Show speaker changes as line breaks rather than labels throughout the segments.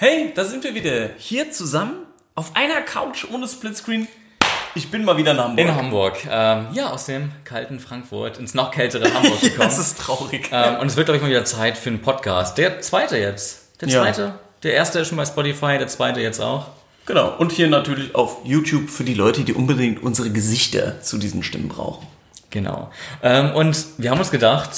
Hey, da sind wir wieder hier zusammen auf einer Couch ohne Splitscreen. Ich bin mal wieder in Hamburg.
In Hamburg. Ähm, ja, aus dem kalten Frankfurt ins noch kältere Hamburg gekommen.
das ist traurig.
Ähm, und es wird, glaube ich, mal wieder Zeit für einen Podcast. Der zweite jetzt. Der
Ja.
zweite. Der erste ist schon bei Spotify, der zweite jetzt auch.
Genau. Und hier natürlich auf YouTube für die Leute, die unbedingt unsere Gesichter zu diesen Stimmen brauchen.
Genau. Ähm, und wir haben uns gedacht,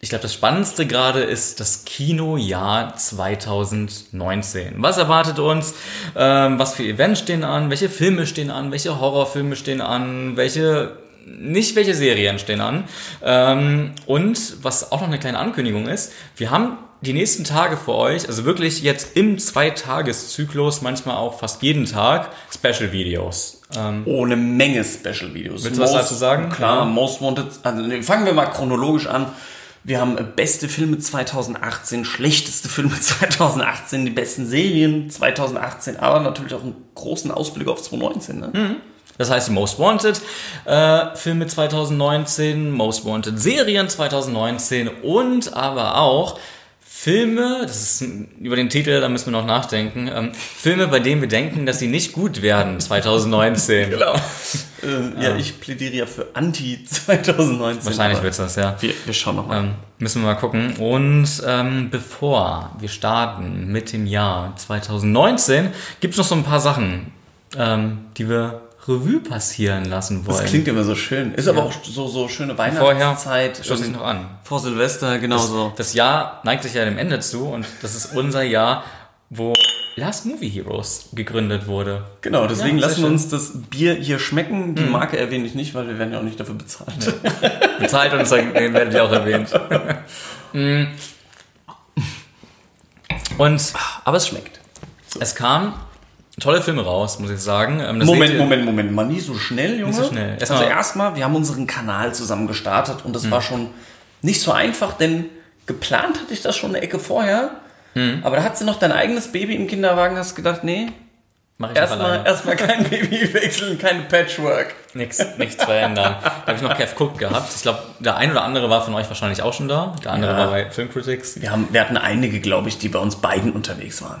ich glaube, das Spannendste gerade ist das Kinojahr 2019. Was erwartet uns? Ähm, was für Events stehen an? Welche Filme stehen an? Welche Horrorfilme stehen an? Welche nicht welche Serien stehen an. Ähm, und was auch noch eine kleine Ankündigung ist, wir haben die nächsten Tage für euch, also wirklich jetzt im Zweitageszyklus, manchmal auch fast jeden Tag, Special-Videos. Ähm,
Oh, eine Menge Special-Videos.
Willst du was dazu sagen?
Klar,
Ja.
Most Wanted. Also, fangen wir mal chronologisch an. Wir haben äh, beste Filme 2018, schlechteste Filme 2018, die besten Serien 2018, aber natürlich auch einen großen Ausblick auf 2019. Ne?
Mhm. Das heißt, die Most Wanted äh, Filme 2019, Most Wanted Serien 2019 und aber auch Filme, das ist ein- über den Titel, da müssen wir noch nachdenken, ähm, Filme, bei denen wir denken, dass sie nicht gut werden 2019.
Genau. äh, ja, ich plädiere ja für Anti 2019.
Wahrscheinlich wird's das, ja.
Wir, wir schauen nochmal.
Ähm, müssen wir mal gucken. Und ähm, bevor wir starten mit dem Jahr 2019, gibt's noch so ein paar Sachen, ähm, die wir Revue passieren lassen wollen.
das klingt immer so schön. Ist aber auch so, so schöne
Vorher
Weihnachtszeit.
schloss ich
ähm,
noch an.
Vor Silvester, genau so.
Das Jahr neigt sich ja dem Ende zu und das ist unser Jahr, wo Last Movie Heroes gegründet wurde.
Genau, deswegen
Ja,
lassen.
Mhm.
uns das Bier hier schmecken. Die Marke erwähne ich nicht, weil wir werden ja auch nicht dafür bezahlt.
Bezahlt uns, dann werdet ihr auch erwähnt. Mm. und
Aber es schmeckt.
es kamen tolle Filme raus, muss ich sagen. Ähm, das
Moment, Moment, Moment, mal nie so schnell, Junge.
so schnell.
Also
Erstmal-
erstmal, wir haben unseren Kanal zusammen gestartet und das
Hm.
war schon nicht so einfach, denn geplant hatte ich das schon eine Ecke vorher.
Hm.
Aber da hat sie noch dein eigenes Baby im Kinderwagen, hast gedacht, nee,
Mach ich noch
erstmal erstmal kein Baby wechseln, kein Patchwork.
Nichts, nichts verändern. Da habe ich noch Kev Cook gehabt. Ich glaube, der ein oder andere war von euch wahrscheinlich auch schon da. Der andere
Ja.
war bei Filmcritics.
Wir, haben, wir hatten einige, glaube ich, die bei uns beiden unterwegs waren.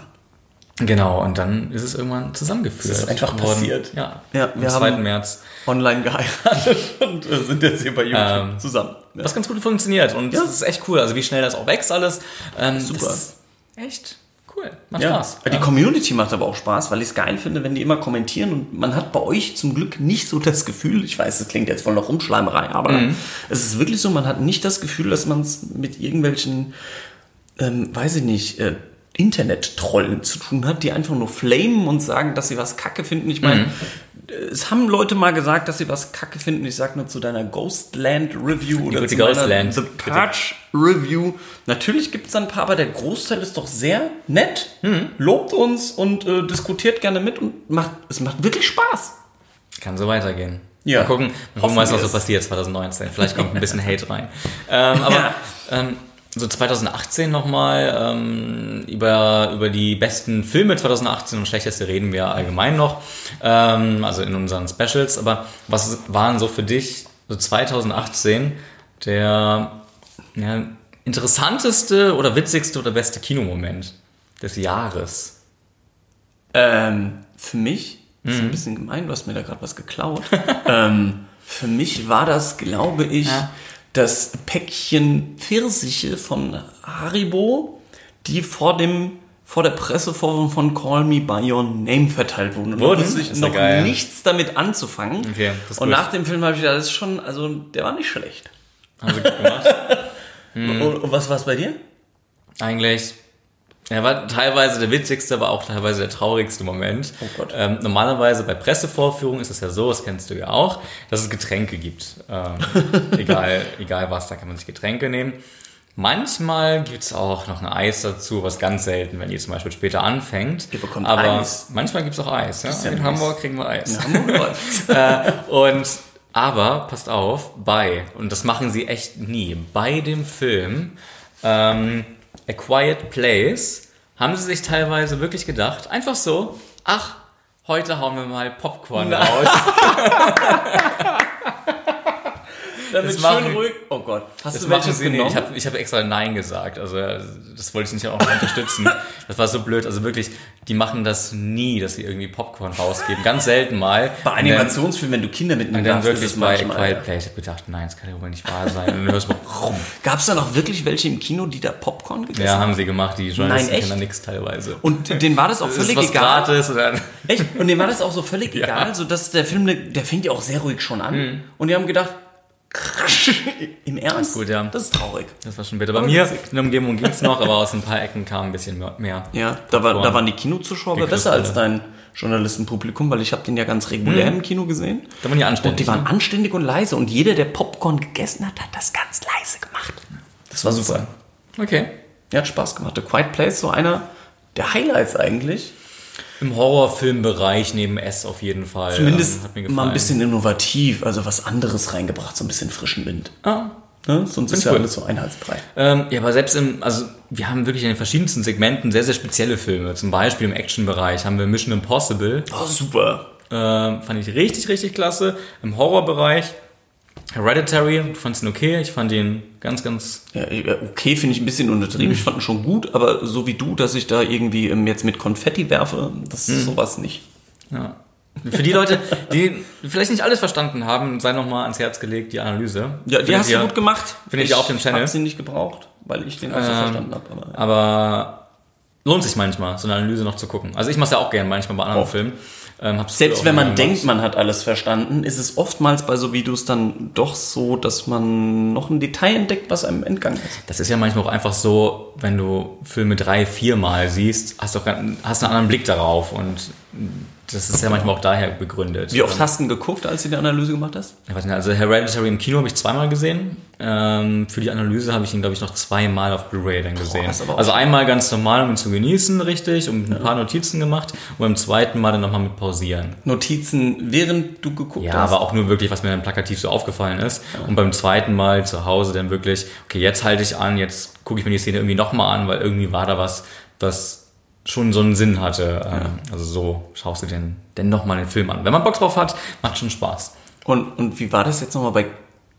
Genau, und dann ist es irgendwann zusammengeführt.
Es ist einfach
worden.
passiert.
Ja,
Ja,
am
wir
2.
haben-
März.
Online geheiratet und äh, sind jetzt hier bei YouTube
Ähm,
zusammen. Ja.
Was ganz gut funktioniert und
Ja.
das ist echt cool. Also wie schnell das auch wächst alles. Ähm,
Super.
Das ist echt cool. Macht
Ja,
Spaß.
die Community macht aber auch Spaß, weil ich es geil finde, wenn die immer kommentieren und man hat bei euch zum Glück nicht so das Gefühl, ich weiß, das klingt jetzt voll nach Rumschleimerei, aber
Mhm.
es ist wirklich so, man hat nicht das Gefühl, dass man es mit irgendwelchen, ähm, weiß ich nicht, äh, Internet-Trollen zu tun hat, die einfach nur flamen und sagen, dass sie was kacke finden. Ich
Mhm.
meine, es haben Leute mal gesagt, dass sie was kacke finden. Ich sag nur zu deiner Ghostland Review oder zu
Ghostland,
The
bitte.
Purge Review. Natürlich gibt es ein paar, aber der Großteil ist doch sehr nett,
Mhm.
lobt uns und äh, diskutiert gerne mit und macht, es macht wirklich Spaß.
Kann so weitergehen.
Ja.
Mal gucken, mal gucken was noch so passiert 2019. Vielleicht kommt ein bisschen Hate rein. Ähm, aber
Ja.
ähm, so 2018 nochmal ähm, über, über die besten Filme 2018 und schlechteste reden wir allgemein noch. Ähm, also in unseren Specials. Aber was waren so für dich so 2018 der ja, interessanteste oder witzigste oder beste Kinomoment des Jahres?
Ähm, für mich, das
Mhm.
ist ein bisschen gemein, du hast mir da gerade was geklaut. ähm, für mich war das, glaube ich,
Ja.
Das Päckchen Pfirsiche von Haribo, die vor dem vor der Pressevorführung von Call Me By Your Name verteilt wurden. Und
Wurden? Ist
noch
geil.
nichts damit anzufangen.
Okay, das ist
Und
gut.
nach dem Film habe ich gedacht, das ist schon, also der war nicht schlecht.
Haben sie gut gemacht?
Und, und was war es bei dir?
Eigentlich, er war teilweise der witzigste, aber auch teilweise der traurigste Moment.
Oh Gott.
Ähm, normalerweise bei Pressevorführungen ist es ja so, das kennst du ja auch, dass es Getränke gibt. Ähm, egal, egal was, da kann man sich Getränke nehmen. Manchmal gibt's auch noch ein Eis dazu, was ganz selten, wenn ihr zum Beispiel später anfängt.
Ihr bekommt
aber
Eis.
manchmal gibt's auch Eis. Ja? In
nice.
Hamburg kriegen wir Eis.
In Hamburg.
Äh, und aber passt auf, bei und das machen sie echt nie. Bei dem Film ähm, A Quiet Place haben sie sich teilweise wirklich gedacht, einfach so, ach, heute hauen wir mal Popcorn raus.
Damit
Das machen-
schön ruhig. Oh Gott. Hast
Das
du welches genommen?
Ich habe ich hab extra Nein gesagt. Also das wollte ich nicht auch noch unterstützen. Das war so blöd. Also wirklich, die machen das nie, dass sie irgendwie Popcorn rausgeben. Ganz selten mal.
bei
dann-
Animationsfilmen, wenn du Kinder mitnehmen
dann
darfst, ist
wirklich bei Quiet
ja.
Place. Ich habe gedacht, nein, das kann ja wohl nicht wahr sein. Und dann hörst du mal rum.
Gab es da noch wirklich welche im Kino, die da Popcorn gegessen
Ja,
haben?
haben sie gemacht. Die Journalisten
echt?
kennen da nichts teilweise.
Und denen war das auch völlig
ist was
egal.
gratis. Und dann,
Echt? Und denen war das auch so völlig egal, so dass der Film, der fängt ja auch sehr ruhig schon an.
Mhm.
Und die haben gedacht, im Ernst?
gut, ja.
Das ist traurig.
das war schon bitter. Bei
Aber
mir
witzig.
in der Umgebung ging's noch, aber aus ein paar Ecken kam ein bisschen mehr.
Ja, da, war, da waren die Kinozuschauer besser als dein Journalistenpublikum, weil ich habe den ja ganz regulär im Kino gesehen.
Da waren die
Und
anständig.
die waren anständig und leise. Und jeder, der Popcorn gegessen hat, hat das ganz leise gemacht. Das war super.
Okay.
Ja, hat Spaß gemacht. The Quiet Place, so einer der Highlights eigentlich.
Im Horrorfilmbereich neben S auf jeden Fall.
Zumindest
ähm, hat mir
mal ein bisschen innovativ, also was anderes reingebracht, so ein bisschen frischen Wind.
Ah,
Ne? Sonst ist ja
cool.
alles so einheitsbrei.
Ähm, ja, aber selbst im, also wir haben wirklich in den verschiedensten Segmenten sehr, sehr spezielle Filme. Zum Beispiel im Actionbereich haben wir Mission Impossible.
Oh, super.
Ähm, fand ich richtig, richtig klasse. Im Horrorbereich Hereditary, du fandst ihn okay. Ich fand ihn ganz, ganz.
Ja, okay, finde ich ein bisschen untertrieben. Ich fand ihn schon gut, aber so wie du, dass ich da irgendwie ähm, jetzt mit Konfetti werfe, das ist sowas nicht.
Ja. Für die Leute, die vielleicht nicht alles verstanden haben, sei nochmal ans Herz gelegt, die Analyse.
Ja, die
Findet
hast
ihr-
du gut gemacht.
findet ihr auf dem Channel?
Ich habe sie nicht gebraucht, weil ich den auch so
Ähm,
verstanden habe. Aber
Aber lohnt sich manchmal, so eine Analyse noch zu gucken. Also ich mache ja auch gerne manchmal bei anderen
Oh.
Filmen. Ähm,
Selbst wenn man denkt, man hat alles verstanden, ist es oftmals bei so Videos dann doch so, dass man noch ein Detail entdeckt, was einem entgangen ist.
Das ist ja manchmal auch einfach so, wenn du Filme drei, viermal siehst, hast du auch hast einen anderen Blick darauf und das ist ja manchmal auch daher begründet.
Wie oft hast du geguckt, als du die Analyse gemacht hast?
Ja, Also Hereditary im Kino habe ich zweimal gesehen. Ähm, für die Analyse habe ich ihn, glaube ich, noch zweimal auf Blu-ray dann gesehen.
auch
also einmal ganz normal, um ihn zu genießen, richtig, und ein paar Notizen gemacht. Und beim zweiten Mal dann nochmal mit pausieren.
Notizen, während du geguckt
Ja,
hast?
aber auch nur wirklich, was mir dann plakativ so aufgefallen ist. Und beim zweiten Mal zu Hause dann wirklich, okay, jetzt halte ich an, jetzt gucke ich mir die Szene irgendwie nochmal an, weil irgendwie war da was, was schon so einen Sinn hatte. Ähm, Also so schaust du den, denn nochmal den Film an. Wenn man Bock drauf hat, macht schon Spaß.
Und, und wie war das jetzt nochmal bei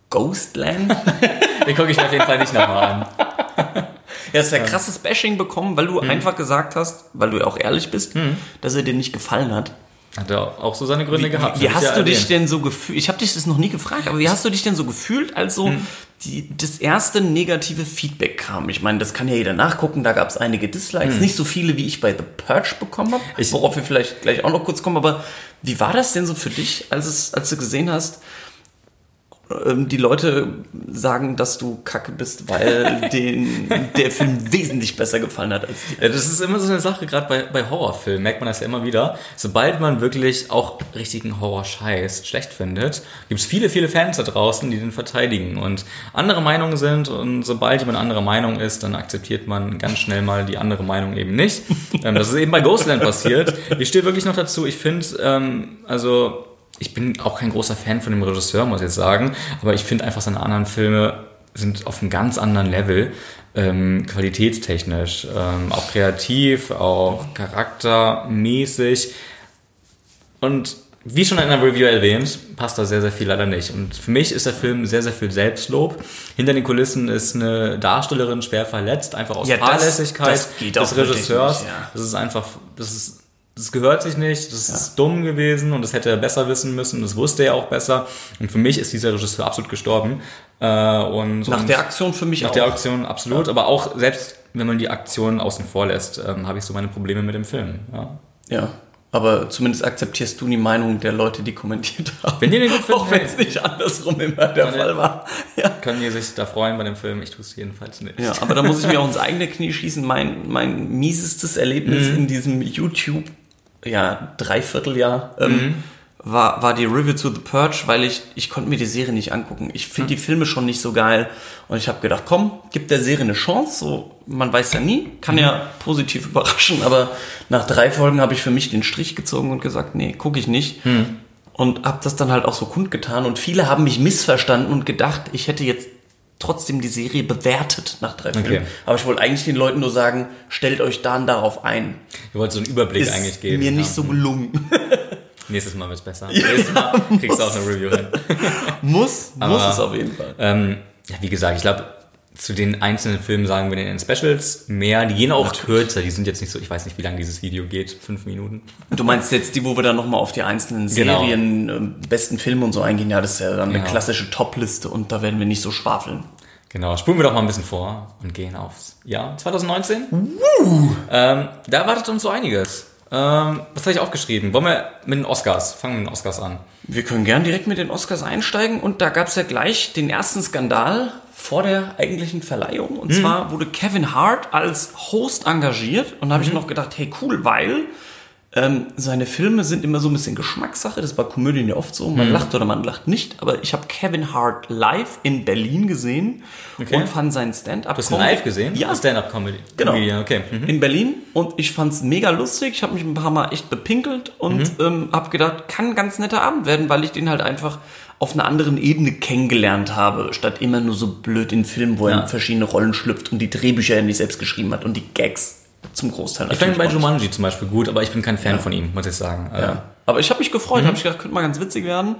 Ghostland?
Den gucke ich mir auf jeden Fall nicht nochmal an.
Ja, es hat krasses Bashing bekommen, weil du einfach gesagt hast, weil du ja auch ehrlich bist, dass er dir nicht gefallen hat.
Hat er auch so seine Gründe gehabt.
Wie
hab ich
hast
ja
du dich denn so gefühlt? Ich habe dich das noch nie gefragt, aber wie hast du dich denn so gefühlt, als so
Hm.
die, das erste negative Feedback kam? Ich meine, das kann ja jeder nachgucken, da gab es einige Dislikes,
Hm.
nicht so viele, wie ich bei The Purge bekommen habe, worauf wir vielleicht gleich auch noch kurz kommen, aber wie war das denn so für dich, als, es, als du gesehen hast, die Leute sagen, dass du kacke bist, weil den, der Film wesentlich besser gefallen hat als dir.
Ja, das ist immer so eine Sache, gerade bei, bei Horrorfilmen merkt man das ja immer wieder. Sobald man wirklich auch richtigen Horror-Scheiß schlecht findet, gibt es viele, viele Fans da draußen, die den verteidigen und andere Meinungen sind. Und sobald jemand anderer Meinung ist, dann akzeptiert man ganz schnell mal die andere Meinung eben nicht. ähm, das ist eben bei Ghostland passiert. Ich stehe wirklich noch dazu. Ich finde, ähm, also ich bin auch kein großer Fan von dem Regisseur, muss ich jetzt sagen, aber ich finde einfach seine anderen Filme sind auf einem ganz anderen Level, ähm, qualitätstechnisch, ähm, auch kreativ, auch charaktermäßig. Und wie schon in der Review erwähnt, passt da sehr, sehr viel leider nicht. Und für mich ist der Film sehr, sehr viel Selbstlob. Hinter den Kulissen ist eine Darstellerin schwer verletzt, einfach aus
Ja, das-
Fahrlässigkeit
das auch
des Regisseurs.
nicht, ja.
Das ist einfach, das ist das gehört sich nicht, das ist dumm gewesen und das hätte er besser wissen müssen, das wusste er auch besser. Und für mich ist dieser Regisseur absolut gestorben. Äh, und,
Nach
und
der Aktion für mich
nach
auch.
der Aktion absolut, aber auch selbst wenn man die Aktion außen vor lässt, ähm, habe ich so meine Probleme mit dem Film. Ja.
Ja, aber zumindest akzeptierst du die Meinung der Leute, die kommentiert haben.
Wenn die den gut finden,
Auch wenn es nicht andersrum immer der Fall war. Ja.
Können die sich da freuen bei dem Film? Ich tue es jedenfalls nicht.
ja, aber da muss ich mir auch ins eigene Knie schießen. Mein, mein miesestes Erlebnis
Mhm.
in diesem YouTube, ja, Dreivierteljahr, ähm,
Mhm.
war, war die Review to the Purge, weil ich, ich konnte mir die Serie nicht angucken. Ich
Mhm.
finde die Filme schon nicht so geil. Und ich habe gedacht, komm, gib der Serie eine Chance. So, man weiß ja nie, kann
Mhm.
ja positiv überraschen. Aber nach drei Folgen habe ich für mich den Strich gezogen und gesagt, nee, gucke ich nicht.
Mhm.
Und habe das dann halt auch so kundgetan. Und viele haben mich missverstanden und gedacht, ich hätte jetzt trotzdem die Serie bewertet nach drei Filmen. Aber ich wollte eigentlich den Leuten nur sagen, stellt euch dann darauf ein.
Ich wollte so einen Überblick
Ist
eigentlich geben.
mir nicht
ja.
so gelungen.
Nächstes Mal wird's besser. Nächstes Mal kriegst du auch eine Review hin.
Muss, muss
Aber-
es auf jeden Fall.
Ähm, ja, wie gesagt, ich glaube, zu den einzelnen Filmen sagen wir in den Specials mehr. Die gehen auch kürzer. Die sind jetzt nicht so, ich weiß nicht, wie lange dieses Video geht. Fünf Minuten.
Du meinst jetzt die, wo wir dann nochmal auf die einzelnen
Genau.
Serien, ähm, besten Filme und so eingehen? Ja, das ist ja dann eine
Genau.
klassische Top-Liste und da werden wir nicht so schwafeln.
Genau, spulen wir doch mal ein bisschen vor und gehen aufs Jahr 2019. Ähm, da erwartet uns so einiges. Ähm, was habe ich aufgeschrieben? Wollen wir mit den Oscars? Fangen wir mit den Oscars an.
Wir können gern direkt mit den Oscars einsteigen und da gab es ja gleich den ersten Skandal vor der eigentlichen Verleihung. Und zwar wurde Kevin Hart als Host engagiert und da habe ich noch gedacht, hey cool, weil ähm, seine Filme sind immer so ein bisschen Geschmackssache. Das ist bei Komödien ja oft so. Man lacht oder man lacht nicht. Aber ich habe Kevin Hart live in Berlin gesehen
Okay.
und fand seinen Stand-up.
Hast du ihn live gesehen?
Ja.
Stand-up-Comedy.
Genau.
Okay. Mhm.
in Berlin und ich fand's mega lustig. Ich habe mich ein paar Mal echt bepinkelt und ähm, habe gedacht, kann ein ganz netter Abend werden, weil ich den halt einfach auf einer anderen Ebene kennengelernt habe, statt immer nur so blöd in Filmen, wo er
Ja.
in verschiedene Rollen schlüpft und die Drehbücher er nicht selbst geschrieben hat und die Gags zum Großteil
Ich fand ihn bei. Jumanji zum Beispiel gut, aber ich bin kein Fan von ihm, muss ich sagen.
Ja. Aber ich habe mich gefreut, habe ich gedacht, könnte mal ganz witzig werden.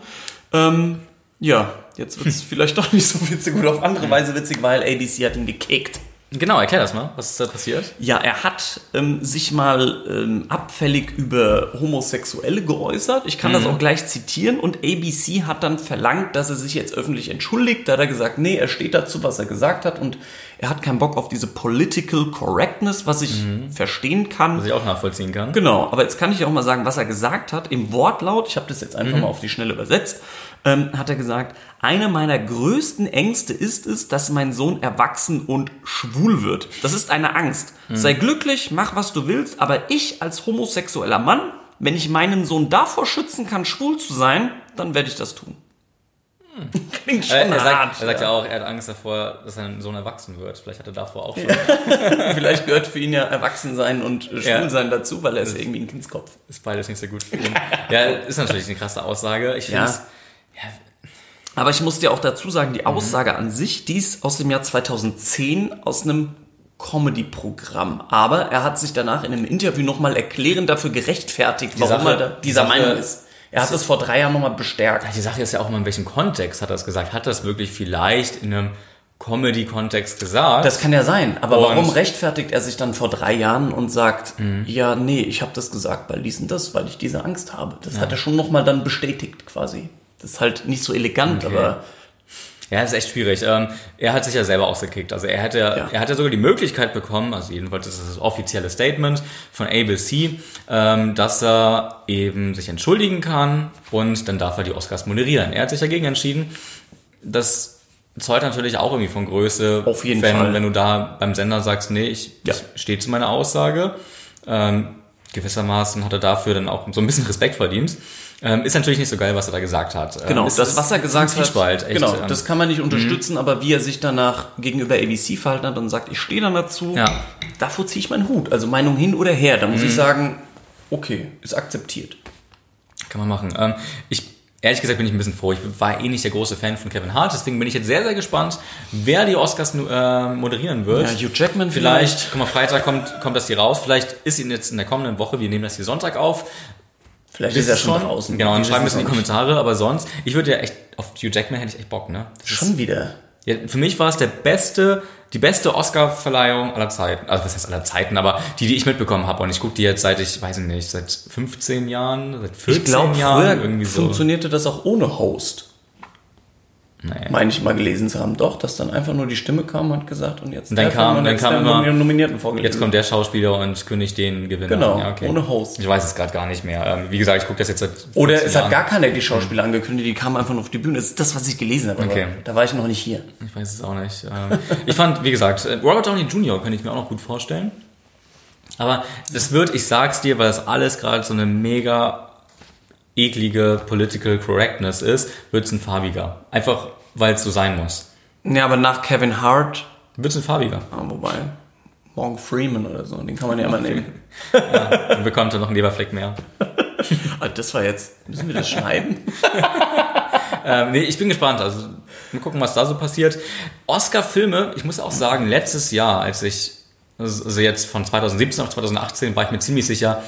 Ähm, ja, jetzt wird's vielleicht doch nicht so witzig oder auf andere Weise witzig, weil ABC hat ihn gekickt.
Genau, erklär das mal. Was ist da passiert?
Ja, er hat ähm, sich mal ähm, abfällig über Homosexuelle geäußert. Ich kann das auch gleich zitieren. Und ABC hat dann verlangt, dass er sich jetzt öffentlich entschuldigt. Da hat er gesagt, nee, er steht dazu, was er gesagt hat. Und er hat keinen Bock auf diese Political Correctness, was ich verstehen kann.
Was ich auch nachvollziehen kann.
Genau, aber jetzt kann ich auch mal sagen, was er gesagt hat. Im Wortlaut, ich habe das jetzt einfach mal auf die Schnelle übersetzt, ähm, hat er gesagt, eine meiner größten Ängste ist es, dass mein Sohn erwachsen und schwul wird. Das ist eine Angst. Sei glücklich, mach was du willst, aber ich als homosexueller Mann, wenn ich meinen Sohn davor schützen kann, schwul zu sein, dann werde ich das tun. Klingt schon
er,
hart.
sagt, er sagt ja auch, er hat Angst davor, dass sein Sohn erwachsen wird. Vielleicht hat er davor auch schon.
Vielleicht gehört für ihn ja Erwachsensein und äh,
Ja.
Schwulsein dazu, weil er ist ja irgendwie ein Kindskopf.
Ist beides nicht so gut für ihn. ja, ist natürlich eine krasse Aussage. Ich finde
Ja.
es.
Aber ich muss dir auch dazu sagen,
Mhm.
die Aussage an sich, die ist aus dem Jahr 2010 aus einem Comedy-Programm. Aber er hat sich danach in einem Interview nochmal erklärend dafür gerechtfertigt, warum
Sache-
er da
die
dieser
Sache-
Meinung ist. Er hat es vor drei Jahren nochmal bestärkt.
Die Sache ist ja auch immer, in welchem Kontext hat er es gesagt? Hat er es wirklich vielleicht in einem Comedy-Kontext gesagt?
Das kann ja sein. Aber
Und-
warum rechtfertigt er sich dann vor drei Jahren und sagt,
Mhm.
ja, nee, ich habe das gesagt, weil dies und das, weil ich diese Angst habe. Das hat er schon nochmal dann bestätigt quasi. Das ist halt nicht so elegant,
Okay.
aber
Ja, ist echt schwierig. Ähm, er hat sich ja selber ausgekickt. Also er hätte,
Ja.
er hat ja sogar die Möglichkeit bekommen, also jedenfalls ist das das offizielle Statement von ABC, ähm, dass er eben sich entschuldigen kann und dann darf er die Oscars moderieren. Er hat sich dagegen entschieden. Das zeugt natürlich auch irgendwie von Größe.
Auf jeden
wenn,
Fall.
Wenn du da beim Sender sagst, nee, ich,
Ja.
ich stehe zu meiner Aussage. Ähm, gewissermaßen hat er dafür dann auch so ein bisschen Respekt verdient. Ähm, ist natürlich nicht so geil, was er da gesagt hat. Ähm,
Genau,
ist-
das, was er gesagt hat,
echt,
genau,
ähm,
das kann man nicht unterstützen, aber wie er sich danach gegenüber ABC verhalten hat und sagt, ich stehe dann dazu,
Ja. Mhm.
davor ziehe ich meinen Hut. Also Meinung hin oder her, da muss ich sagen, okay, ist akzeptiert.
Kann man machen. Ähm, ich, ehrlich gesagt bin ich ein bisschen froh. Ich war eh nicht der große Fan von Kevin Hart, deswegen bin ich jetzt sehr, sehr gespannt, wer die Oscars äh, moderieren wird.
Ja, Hugh Jackman
vielleicht,
vielleicht.
guck mal, Freitag kommt, kommt das hier raus. Vielleicht ist ihn jetzt in der kommenden Woche, wir nehmen das hier Sonntag auf.
Vielleicht ist er schon draußen.
Genau, und
Wir
schreiben es
wissen
in die
es.
Kommentare, aber sonst, ich würde ja echt, auf Hugh Jackman hätte ich echt Bock, ne? Das ist-
Schon wieder.
ja, für mich war es der beste, die beste Oscar-Verleihung aller Zeiten. Also was heißt aller Zeiten, aber die, die ich mitbekommen habe. Und ich gucke die jetzt seit ich, weiß ich nicht, seit 15 Jahren, seit 14
Ich glaube,
Jahren irgendwie so.
funktionierte das auch ohne Host.
Nee.
Meine ich mal gelesen zu haben. Doch, dass dann einfach nur die Stimme kam und hat gesagt und jetzt
Und dann kam- dann kam immer-
Nomin- Nominierten vorgelesen.
Jetzt kommt der Schauspieler und kündigt den Gewinner.
Genau,
ja, okay.
ohne Host.
Ich weiß es gerade gar nicht mehr. Ähm, wie gesagt, ich gucke das jetzt seit 15
Oder es hat gar keiner die Schauspieler angekündigt, die kamen einfach nur auf die Bühne. Das ist das, was ich gelesen habe.
Okay.
Da war ich noch nicht hier.
Ich weiß es auch nicht. Ähm, ich fand, wie gesagt, äh, Robert Downey Jr. könnte ich mir auch noch gut vorstellen. Aber das wird, ich sag's dir, weil das alles gerade so eine mega eklige Political Correctness ist, wird's ein farbiger. Einfach, weil es so sein muss.
Ja, aber nach Kevin Hart,
Wird's ein farbiger.
ah, wobei, Morgan Freeman oder so, den kann man ja immer nehmen.
Dann bekommt er noch einen Leberfleck mehr.
Ah, das war jetzt, müssen wir das schneiden?
Ähm, nee, ich bin gespannt. Also, mal gucken, was da so passiert. Oscar-Filme, ich muss auch sagen, letztes Jahr, als ich, also jetzt von 2017 auf 2018, war ich mir ziemlich sicher,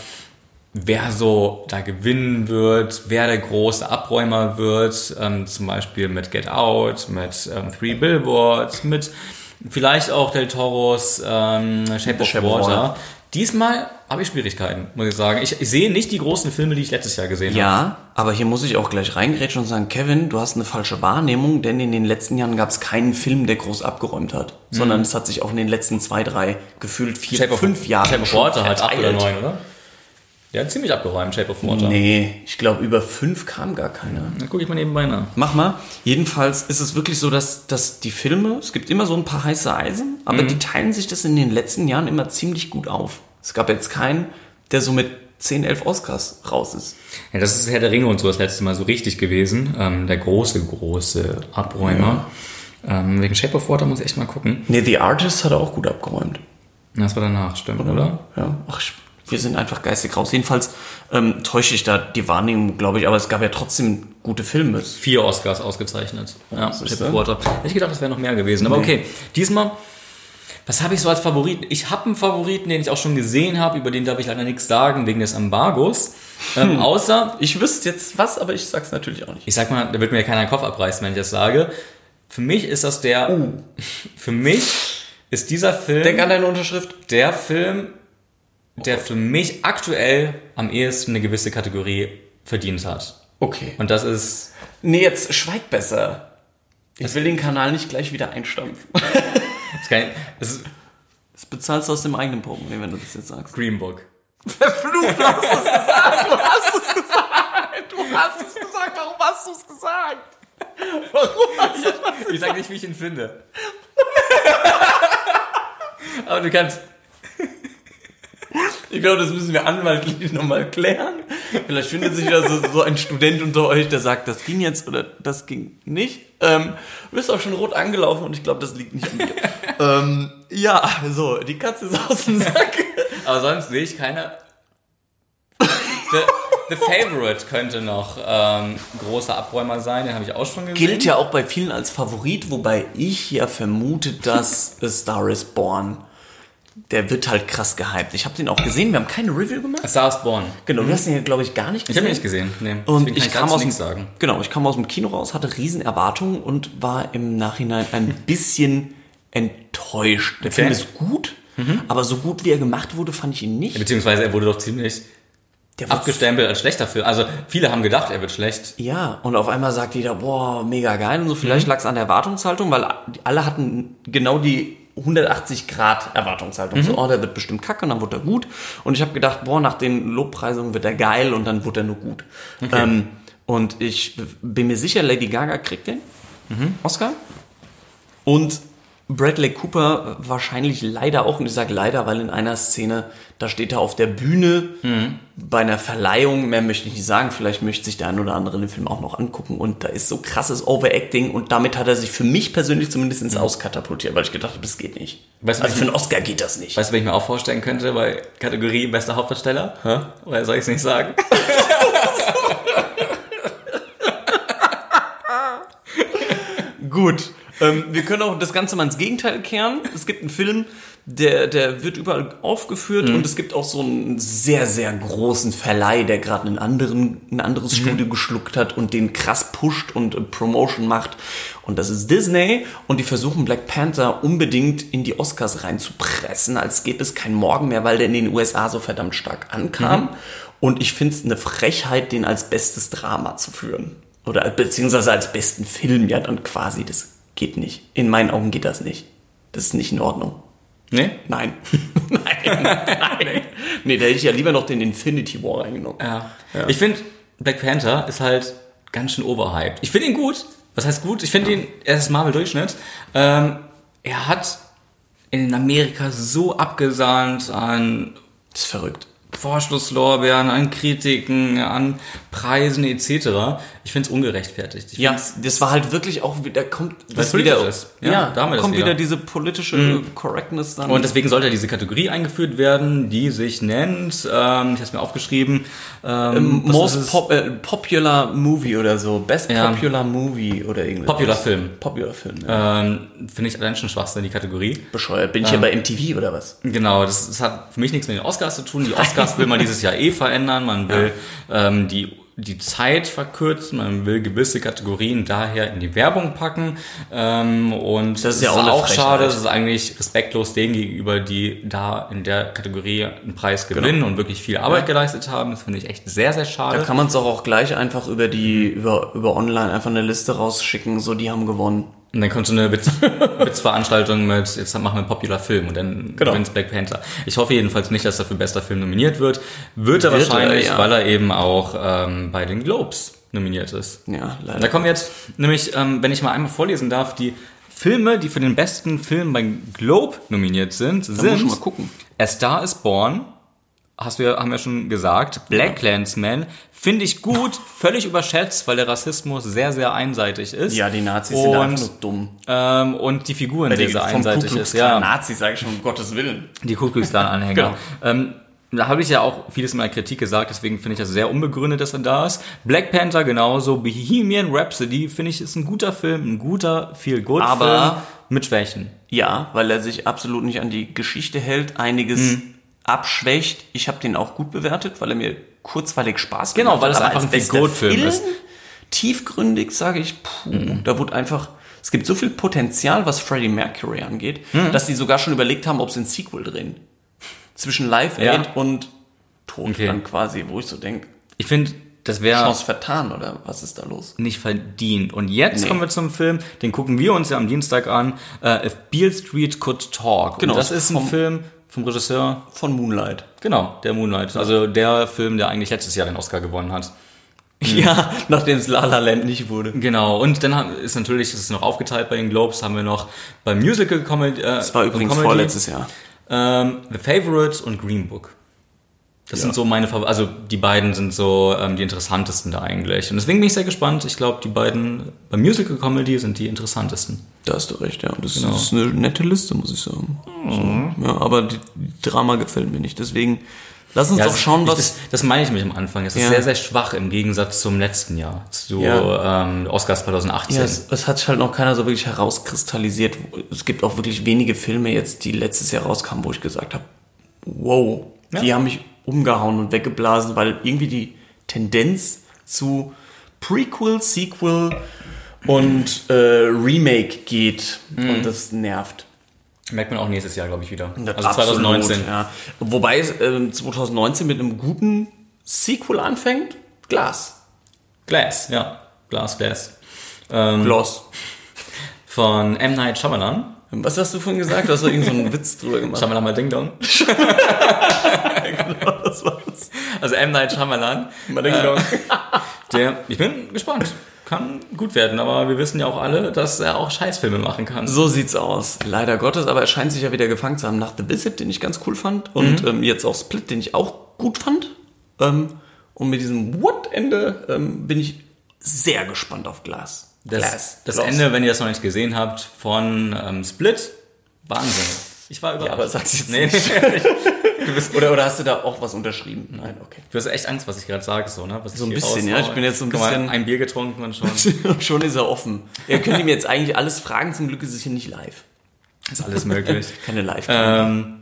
wer so da gewinnen wird, wer der große Abräumer wird, ähm, zum Beispiel mit Get Out, mit ähm, Three Billboards, mit vielleicht auch Del Toros ähm, Shape of
Shape
Water.
Water.
Diesmal habe ich Schwierigkeiten, muss ich sagen. Ich, ich sehe nicht die großen Filme, die ich letztes Jahr gesehen habe.
Ja, aber hier muss ich auch gleich reingrätschen und sagen, Kevin, du hast eine falsche Wahrnehmung, denn in den letzten Jahren gab es keinen Film, der groß abgeräumt hat, sondern es hat sich auch in den letzten zwei, drei, gefühlt vier,
Shape
fünf Jahren
Shape of Water halt acht oder neun, oder? Der hat ziemlich abgeräumt, Shape of Water.
Nee, ich glaube, über fünf kam gar keiner.
Dann gucke ich mal nebenbei nach.
Mach mal. Jedenfalls ist es wirklich so, dass, dass die Filme, es gibt immer so ein paar heiße Eisen, aber die teilen sich das in den letzten Jahren immer ziemlich gut auf. Es gab jetzt keinen, der so mit 10, 11 Oscars raus ist.
Ja, das ist Herr der Ringe und so das letzte Mal so richtig gewesen. Ähm, der große, große Abräumer. Ähm, wegen Shape of Water muss ich echt mal gucken.
Nee, The Artist hat er auch gut abgeräumt.
Das war danach, stimmt, oder?
Ja, ach, wir sind einfach geistig raus. Jedenfalls ähm, täusche ich da die Wahrnehmung, glaube ich, aber es gab ja trotzdem gute Filme.
Vier Oscars ausgezeichnet. Ja? Water. Hätte ich gedacht, das wäre noch mehr gewesen. Aber okay, diesmal, was habe ich so als Favoriten? Ich habe einen Favoriten, den ich auch schon gesehen habe, über den darf ich leider nichts sagen, wegen des Embargos. Ähm, außer,
Ich wüsste jetzt was, aber ich sag's natürlich auch nicht.
ich sag mal, da wird mir ja keiner den Kopf abreißen, wenn ich das sage. Für mich ist das der, für mich ist dieser Film
Denk an deine Unterschrift.
der Film, der für mich aktuell am ehesten eine gewisse Kategorie verdient hat.
Okay.
Und das ist,
Nee, jetzt schweig besser. Ich will den Kanal nicht gleich wieder einstampfen.
das ist kein, das ist
Das bezahlst du aus dem eigenen Portemonnaie, wenn du das jetzt sagst.
Green Book.
Verflucht, du hast es gesagt. Du hast es gesagt. Du hast es gesagt. Warum hast du es gesagt? Warum hast du es
Ich sage nicht, wie ich ihn finde. Aber du kannst.
Ich glaube, das müssen wir anwaltlich nochmal klären. Vielleicht findet sich da so, so ein Student unter euch, der sagt, das ging jetzt oder das ging nicht. Ähm, du bist auch schon rot angelaufen und ich glaube, das liegt nicht an mir. ähm, ja, so, die Katze ist aus dem Sack.
Aber sonst sehe ich keine. The, The Favorite könnte noch ähm, großer Abräumer sein, den habe ich auch schon gesehen.
Gilt ja auch bei vielen als Favorit, wobei ich ja vermute, dass A Star is Born, der wird halt krass gehypt. Ich habe den auch gesehen, wir haben keine Review gemacht.
A Star is Born.
Genau, du hast den ja, glaube ich, gar nicht
Ich habe
gesehen.
ihn nicht gesehen. Nee,
Und
deswegen
ich
kann
kam aus dem,
sagen.
genau, ich kam aus dem Kino raus, hatte riesen Erwartungen und war im Nachhinein ein bisschen enttäuscht. Der Film ist gut, aber so gut wie er gemacht wurde, fand ich ihn nicht.
Beziehungsweise er wurde doch ziemlich abgestempelt als schlechter Film. Also viele haben gedacht, er wird schlecht.
Ja, und auf einmal sagt jeder, boah, mega geil und so. Vielleicht lag es an der Erwartungshaltung, weil alle hatten genau die 180 Grad Erwartungshaltung. So, oh, der wird bestimmt kacke und dann wird er gut. Und ich habe gedacht, boah, nach den Lobpreisungen wird er geil und dann wird er nur gut. Ähm, und ich bin mir sicher, Lady Gaga kriegt den Oscar. Und Bradley Cooper wahrscheinlich leider auch, und ich sage leider, weil in einer Szene, da steht er auf der Bühne bei einer Verleihung, mehr möchte ich nicht sagen, vielleicht möchte sich der ein oder andere den Film auch noch angucken und da ist so krasses Overacting und damit hat er sich für mich persönlich zumindest ins Auskatapultiert, weil ich gedacht habe, das geht nicht.
Weißt
also für einen Oscar geht das nicht.
Weißt du, wen ich mir auch vorstellen könnte bei Kategorie bester Hauptdarsteller? Hä? Oder soll ich es nicht sagen?
Gut. Ähm, wir können auch das Ganze mal ins Gegenteil kehren. Es gibt einen Film, der, der wird überall aufgeführt und es gibt auch so einen sehr, sehr großen Verleih, der gerade einen anderen, ein anderes Studio geschluckt hat und den krass pusht und äh, Promotion macht. Und das ist Disney und die versuchen Black Panther unbedingt in die Oscars reinzupressen, als gäbe es kein Morgen mehr, weil der in den USA so verdammt stark ankam. Und ich finde es eine Frechheit, den als bestes Drama zu führen. Oder beziehungsweise als besten Film, ja dann quasi. Das geht nicht. In meinen Augen geht das nicht. Das ist nicht in Ordnung.
Nee?
Nein. nein, nein. Nee, da hätte ich ja lieber noch den Infinity War reingenommen.
Ja. Ich finde, Black Panther ist halt ganz schön overhyped. Ich finde ihn gut. Was heißt gut? Ich finde ihn, er ist Marvel-Durchschnitt. Ähm, er hat in Amerika so abgesahnt an
Das ist verrückt.
Vorschlusslorbeeren, an Kritiken, an Preisen etc. Ich finde es ungerechtfertigt.
Ja, das war halt wirklich auch wieder, kommt das wieder,
ist. Ja,
ja,
da
kommt wieder
wieder.
diese politische Correctness dann.
Und deswegen sollte diese Kategorie eingeführt werden, die sich nennt, ähm, ich habe es mir aufgeschrieben, ähm, ist
Most pop, äh, Popular Movie oder so. Best
Ja.
Popular Movie oder irgendwas.
Popular Film.
Popular Film, ja.
Ähm, finde ich allein schon Schwachsinn, die Kategorie.
Bescheuert. Bin ich ja bei MTV oder was?
Genau, das, das hat für mich nichts mit den Oscars zu tun. Die Oscars will man dieses Jahr eh verändern. Man will ähm, die die Zeit verkürzen, man will gewisse Kategorien daher in die Werbung packen ähm, und
Das ist ja auch
auch schade, das ist eigentlich respektlos denen gegenüber, die da in der Kategorie einen Preis gewinnen und wirklich viel Arbeit geleistet haben. Das finde ich echt sehr, sehr schade.
Da kann man es auch, auch gleich einfach über die, über, über online einfach eine Liste rausschicken, so die haben gewonnen.
Und dann kommt so eine Witz, Witzveranstaltung mit, jetzt machen wir einen Popular Film und dann
Genau.
gewinnt Black Panther. Ich hoffe jedenfalls nicht, dass er für bester Film nominiert wird. Wird er
Wird er,
wahrscheinlich,
ja.
weil er eben auch ähm, bei den Globes nominiert ist.
Ja, leider.
Da kommen jetzt, nämlich, ähm, wenn ich mal einmal vorlesen darf, die Filme, die für den besten Film beim Globe nominiert sind,
Da muss ich
sind
mal gucken.
A Star is Born, hast wir, haben wir schon gesagt, Black Clansman, finde ich gut, völlig überschätzt, weil der Rassismus sehr, sehr einseitig ist.
Ja, die Nazis sind einfach
und,
nur dumm.
ähm, und die Figuren sehr, sehr einseitig ist.
Ja.
Ja,
Nazis sage ich schon, um Gottes Willen.
die Ku Klux Klan-Anhänger.
Genau.
ähm, da habe ich ja auch vieles in meiner Kritik gesagt, deswegen finde ich das sehr unbegründet, dass er da ist. Black Panther genauso, Bohemian Rhapsody finde ich ist ein guter Film, ein guter Feel-Good-Film
Aber-
mit Schwächen.
Ja, weil er sich absolut nicht an die Geschichte hält, einiges
Mhm.
Abschwächt. Ich habe den auch gut bewertet, weil er mir kurzweilig Spaß
Genau,
gemacht
weil
hat.
es
Aber
einfach
als
ein Feel-Good-Film
Film,
ist.
Tiefgründig sage ich, puh,
Mhm.
da wurde einfach, es gibt so viel Potenzial, was Freddie Mercury angeht,
Mhm.
dass die sogar schon überlegt haben, ob sie ein Sequel drehen. Zwischen Live
Ja.
Aid und Tod
Okay.
dann quasi, wo ich so denke,
Ich finde, das wäre
Chance vertan oder was ist da los?
nicht verdient. Und jetzt
Nee.
kommen wir zum Film, den gucken wir uns ja am Dienstag an, äh, If Beale Street Could Talk.
Genau,
Und das ist ein Film vom Regisseur,
Von Moonlight.
genau, der Moonlight. Also der Film, der eigentlich letztes Jahr den Oscar gewonnen hat.
Ja, nachdem es La La Land nicht wurde.
Genau, und dann ist natürlich, ist noch aufgeteilt bei den Globes, haben wir noch beim Musical Comedy. Äh,
Das war übrigens
Comedy,
vorletztes Jahr.
Ähm, The Favorite und Green Book. Das sind so meine Favor also die beiden sind so ähm, die interessantesten da eigentlich. Und deswegen bin ich sehr gespannt. Ich glaube, die beiden beim Musical Comedy sind die interessantesten.
Da hast du recht, ja. Das
Genau.
ist eine nette Liste, muss ich sagen. So, ja, aber die, die Drama gefällt mir nicht. Deswegen lass uns
Ja,
doch schauen, was.
Das, das meine ich mich am Anfang. Es ist
Ja.
sehr, sehr schwach im Gegensatz zum letzten Jahr, zu
Ja.
ähm, Oscars 2018.
ja, es, es hat sich halt noch keiner so wirklich herauskristallisiert. Es gibt auch wirklich wenige Filme jetzt, die letztes Jahr rauskamen, wo ich gesagt habe, wow,
Ja.
die haben mich umgehauen und weggeblasen, weil irgendwie die Tendenz zu Prequel, Sequel und äh, Remake geht
Mhm.
und das nervt.
Merkt man auch nächstes Jahr, glaube ich, wieder.
Das
Also
absolut,
2019.
Ja. Wobei es ähm, 2019 mit einem guten Sequel anfängt. Glas.
Glass, ja. Glass, Glass. Ähm,
Gloss.
von M. Night Shyamalan.
Was hast du vorhin gesagt? Du hast doch irgendeinen so einen Witz drüber gemacht.
Shyamalan mal Ding Dong.
das war's.
Also M. Night Shyamalan.
Dong.
Der, ich bin gespannt. Kann gut werden, aber wir wissen ja auch alle, dass er auch Scheißfilme machen kann.
So sieht's aus. Leider Gottes, aber er scheint sich ja wieder gefangen zu haben nach The Visit, den ich ganz cool fand. Und ähm, jetzt auch Split, den ich auch gut fand. Ähm, und mit diesem What-Ende ähm, bin ich sehr gespannt auf Glas.
Das,
Glass.
das
Gloss.
Ende, wenn ihr das noch nicht gesehen habt, von ähm, Split, Wahnsinn. Ich war überrascht.
Ja, aber sag's jetzt
nee,
nicht. Oder, oder hast du da auch was unterschrieben? Nein, okay.
du hast echt Angst, was ich gerade sage, so, ne? Was
So ein bisschen, ja. Ich bin jetzt so ein
Guck mal,
bisschen-
ein Bier getrunken und schon
Schon ist er offen. Ihr könnt ihm jetzt eigentlich alles fragen, zum Glück ist es hier nicht live.
ist alles möglich.
Keine live
ähm,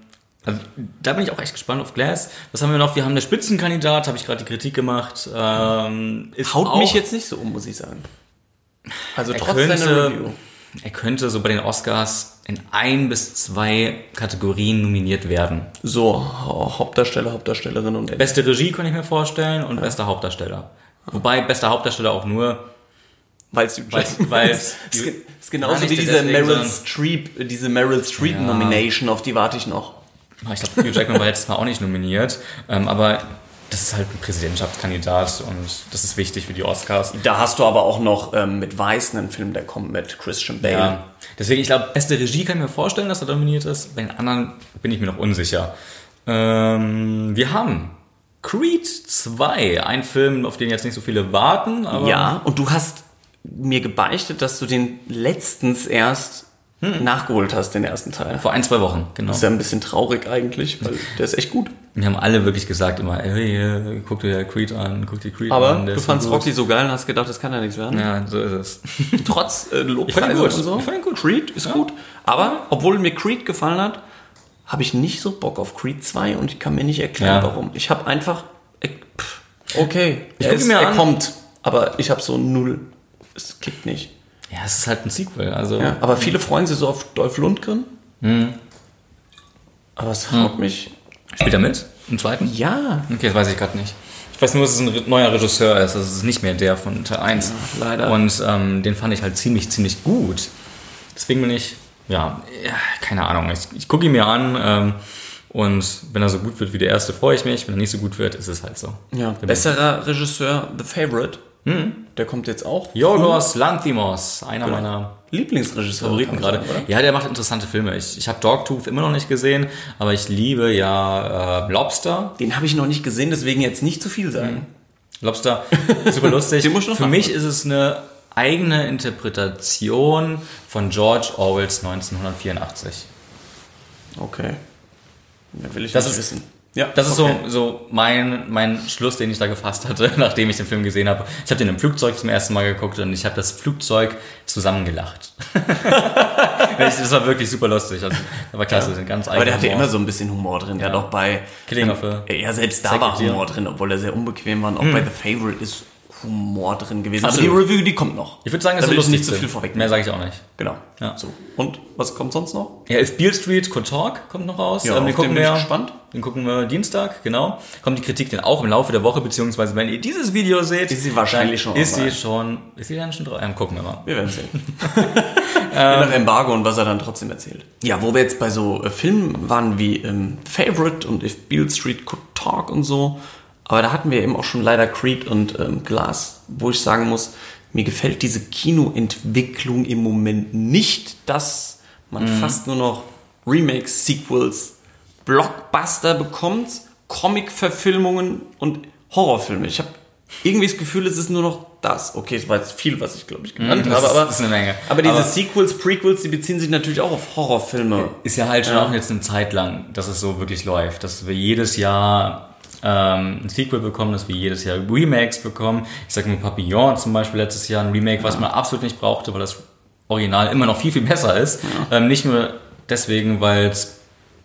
also, da bin ich auch echt gespannt auf Glass. Was haben wir noch? Wir haben eine Spitzenkandidat, habe ich gerade die Kritik gemacht. Ähm, ist
Haut mich jetzt nicht so um, muss ich sagen. Also
Er
trotz
könnte,
Review.
er könnte so bei den Oscars in ein bis zwei Kategorien nominiert werden.
So, Hau- Hauptdarsteller, Hauptdarstellerin und
Beste Regie kann ich mir vorstellen und bester Hauptdarsteller. Wobei bester Hauptdarsteller auch nur,
Weil's die
Weil's- weil's-
Es ist genauso wie diese
deswegen,
Meryl Streep, diese Meryl Streep
Ja.
Nomination, auf die warte ich noch.
ich glaube, Hugh Jackman war letztes Mal auch nicht nominiert, ähm, aber das ist halt ein Präsidentschaftskandidat und das ist wichtig für die Oscars.
Da hast du aber auch noch ähm, mit Weiß einen Film, der kommt mit Christian Bale.
Ja. Deswegen, ich glaube, beste Regie kann ich mir vorstellen, dass er nominiert ist. Bei den anderen bin ich mir noch unsicher. Ähm, wir haben Creed 2, ein Film, auf den jetzt nicht so viele warten,
Ja, und du hast mir gebeichtet, dass du den letztens erst nachgeholt hast, den ersten Teil.
Vor ein, zwei Wochen, genau.
ist ja ein bisschen traurig eigentlich, weil der ist echt gut.
Wir haben alle wirklich gesagt immer, hey, guck dir Creed an, guck dir Creed
Aber
an. der
du fandst. Rocky so geil und hast gedacht, das kann ja nichts werden.
Ja, so ist es.
Trotz äh,
Ich fand ihn
Lobpreisung
gut.
und so.
Ich fand ihn gut.
Creed ist gut. Aber obwohl mir Creed gefallen hat, habe ich nicht so Bock auf Creed 2 und ich kann mir nicht erklären,
Ja.
warum. Ich habe einfach, äh, pff, okay,
Ich
er, ist,
mir
er
an-
kommt, aber ich habe so null. Es kickt nicht.
Ja, es ist halt ein Sequel, also.
Ja, aber viele freuen sich so auf Dolph Lundgren.
Mhm.
Aber es haut mich.
Spielt er mit? Im zweiten?
Ja,
Okay, das weiß ich gerade nicht. Ich weiß nur, dass es ein neuer Regisseur ist. Also es ist nicht mehr der von Teil 1.
Ja, leider.
Und ähm, den fand ich halt ziemlich, ziemlich gut. Deswegen bin ich, ja, ja keine Ahnung. Ich, ich gucke ihn mir an ähm, und wenn er so gut wird wie der erste, freue ich mich. Wenn er nicht so gut wird, ist es halt so.
ja. besserer Regisseur, The Favorite. Der kommt jetzt auch.
Yorgos Lanthimos, einer meiner
Lieblingsregisseur.
Favoriten
kann man
gerade. Ja, der macht interessante Filme. Ich, ich habe Dogtooth immer noch nicht gesehen, aber ich liebe ja äh, Lobster.
Den habe ich noch nicht gesehen, deswegen jetzt nicht zu viel sagen.
Lobster, super lustig. Für
machen.
mich ist es eine eigene Interpretation von George Orwells 1984.
Okay. Mehr will ich
Das ist-
wissen. Ja,
Das ist
okay.
so, so mein, mein Schluss, den ich da gefasst hatte, nachdem ich den Film gesehen habe. Ich habe den im Flugzeug zum ersten Mal geguckt und ich habe das Flugzeug zusammengelacht. das war wirklich super lustig. Also, war klasse, ja. ganz
Aber der hatte
Humor.
immer so ein bisschen Humor drin. Der hat auch bei.
Killing of a
Ja, selbst da war. Humor drin, obwohl er sehr unbequem war. Und auch bei The Favorite ist Humor drin gewesen. Aber
Absolut.
die Review, die kommt noch.
Ich würde sagen, es ist
nicht zu viel vorweg.
Mehr sage ich auch nicht.
Genau.
Ja.
So. Und was kommt sonst noch?
Ja, If Beale Street Could Talk kommt noch raus.
Ja,
Ähm,
auf den bin ich gespannt.
Den gucken wir Dienstag, genau. Kommt die Kritik dann auch im Laufe der Woche, beziehungsweise wenn ihr dieses Video seht,
Ist sie wahrscheinlich schon
Ist sie
online.
schon, ist sie dann schon drauf? Ähm, gucken wir mal.
Wir werden sehen. Je nach Embargo und was er dann trotzdem erzählt. Ja, wo wir jetzt bei so äh, Filmen waren wie ähm, Favorite und If Beale Street Could Talk und so. Aber da hatten wir eben auch schon leider Creed und ähm, Glass, wo ich sagen muss, mir gefällt diese Kinoentwicklung im Moment nicht, dass man fast nur noch Remakes, Sequels, Blockbuster bekommt, Comic-Verfilmungen und Horrorfilme. Ich habe irgendwie das Gefühl, es ist nur noch das. Okay, es war jetzt viel, was ich glaube ich genannt
das
habe,
ist-
aber,
das ist eine Menge.
aber diese
Aber-
Sequels, Prequels, die beziehen sich natürlich auch auf Horrorfilme.
Ist ja halt schon
Ja.
auch jetzt eine Zeit lang, dass es so wirklich läuft, dass wir jedes Jahr ähm, ein Sequel bekommen, dass wir jedes Jahr Remakes bekommen. Ich sag mal Papillon zum Beispiel letztes Jahr ein Remake, was man absolut nicht brauchte, weil das Original immer noch viel, viel besser ist. Ähm, nicht nur deswegen, weil es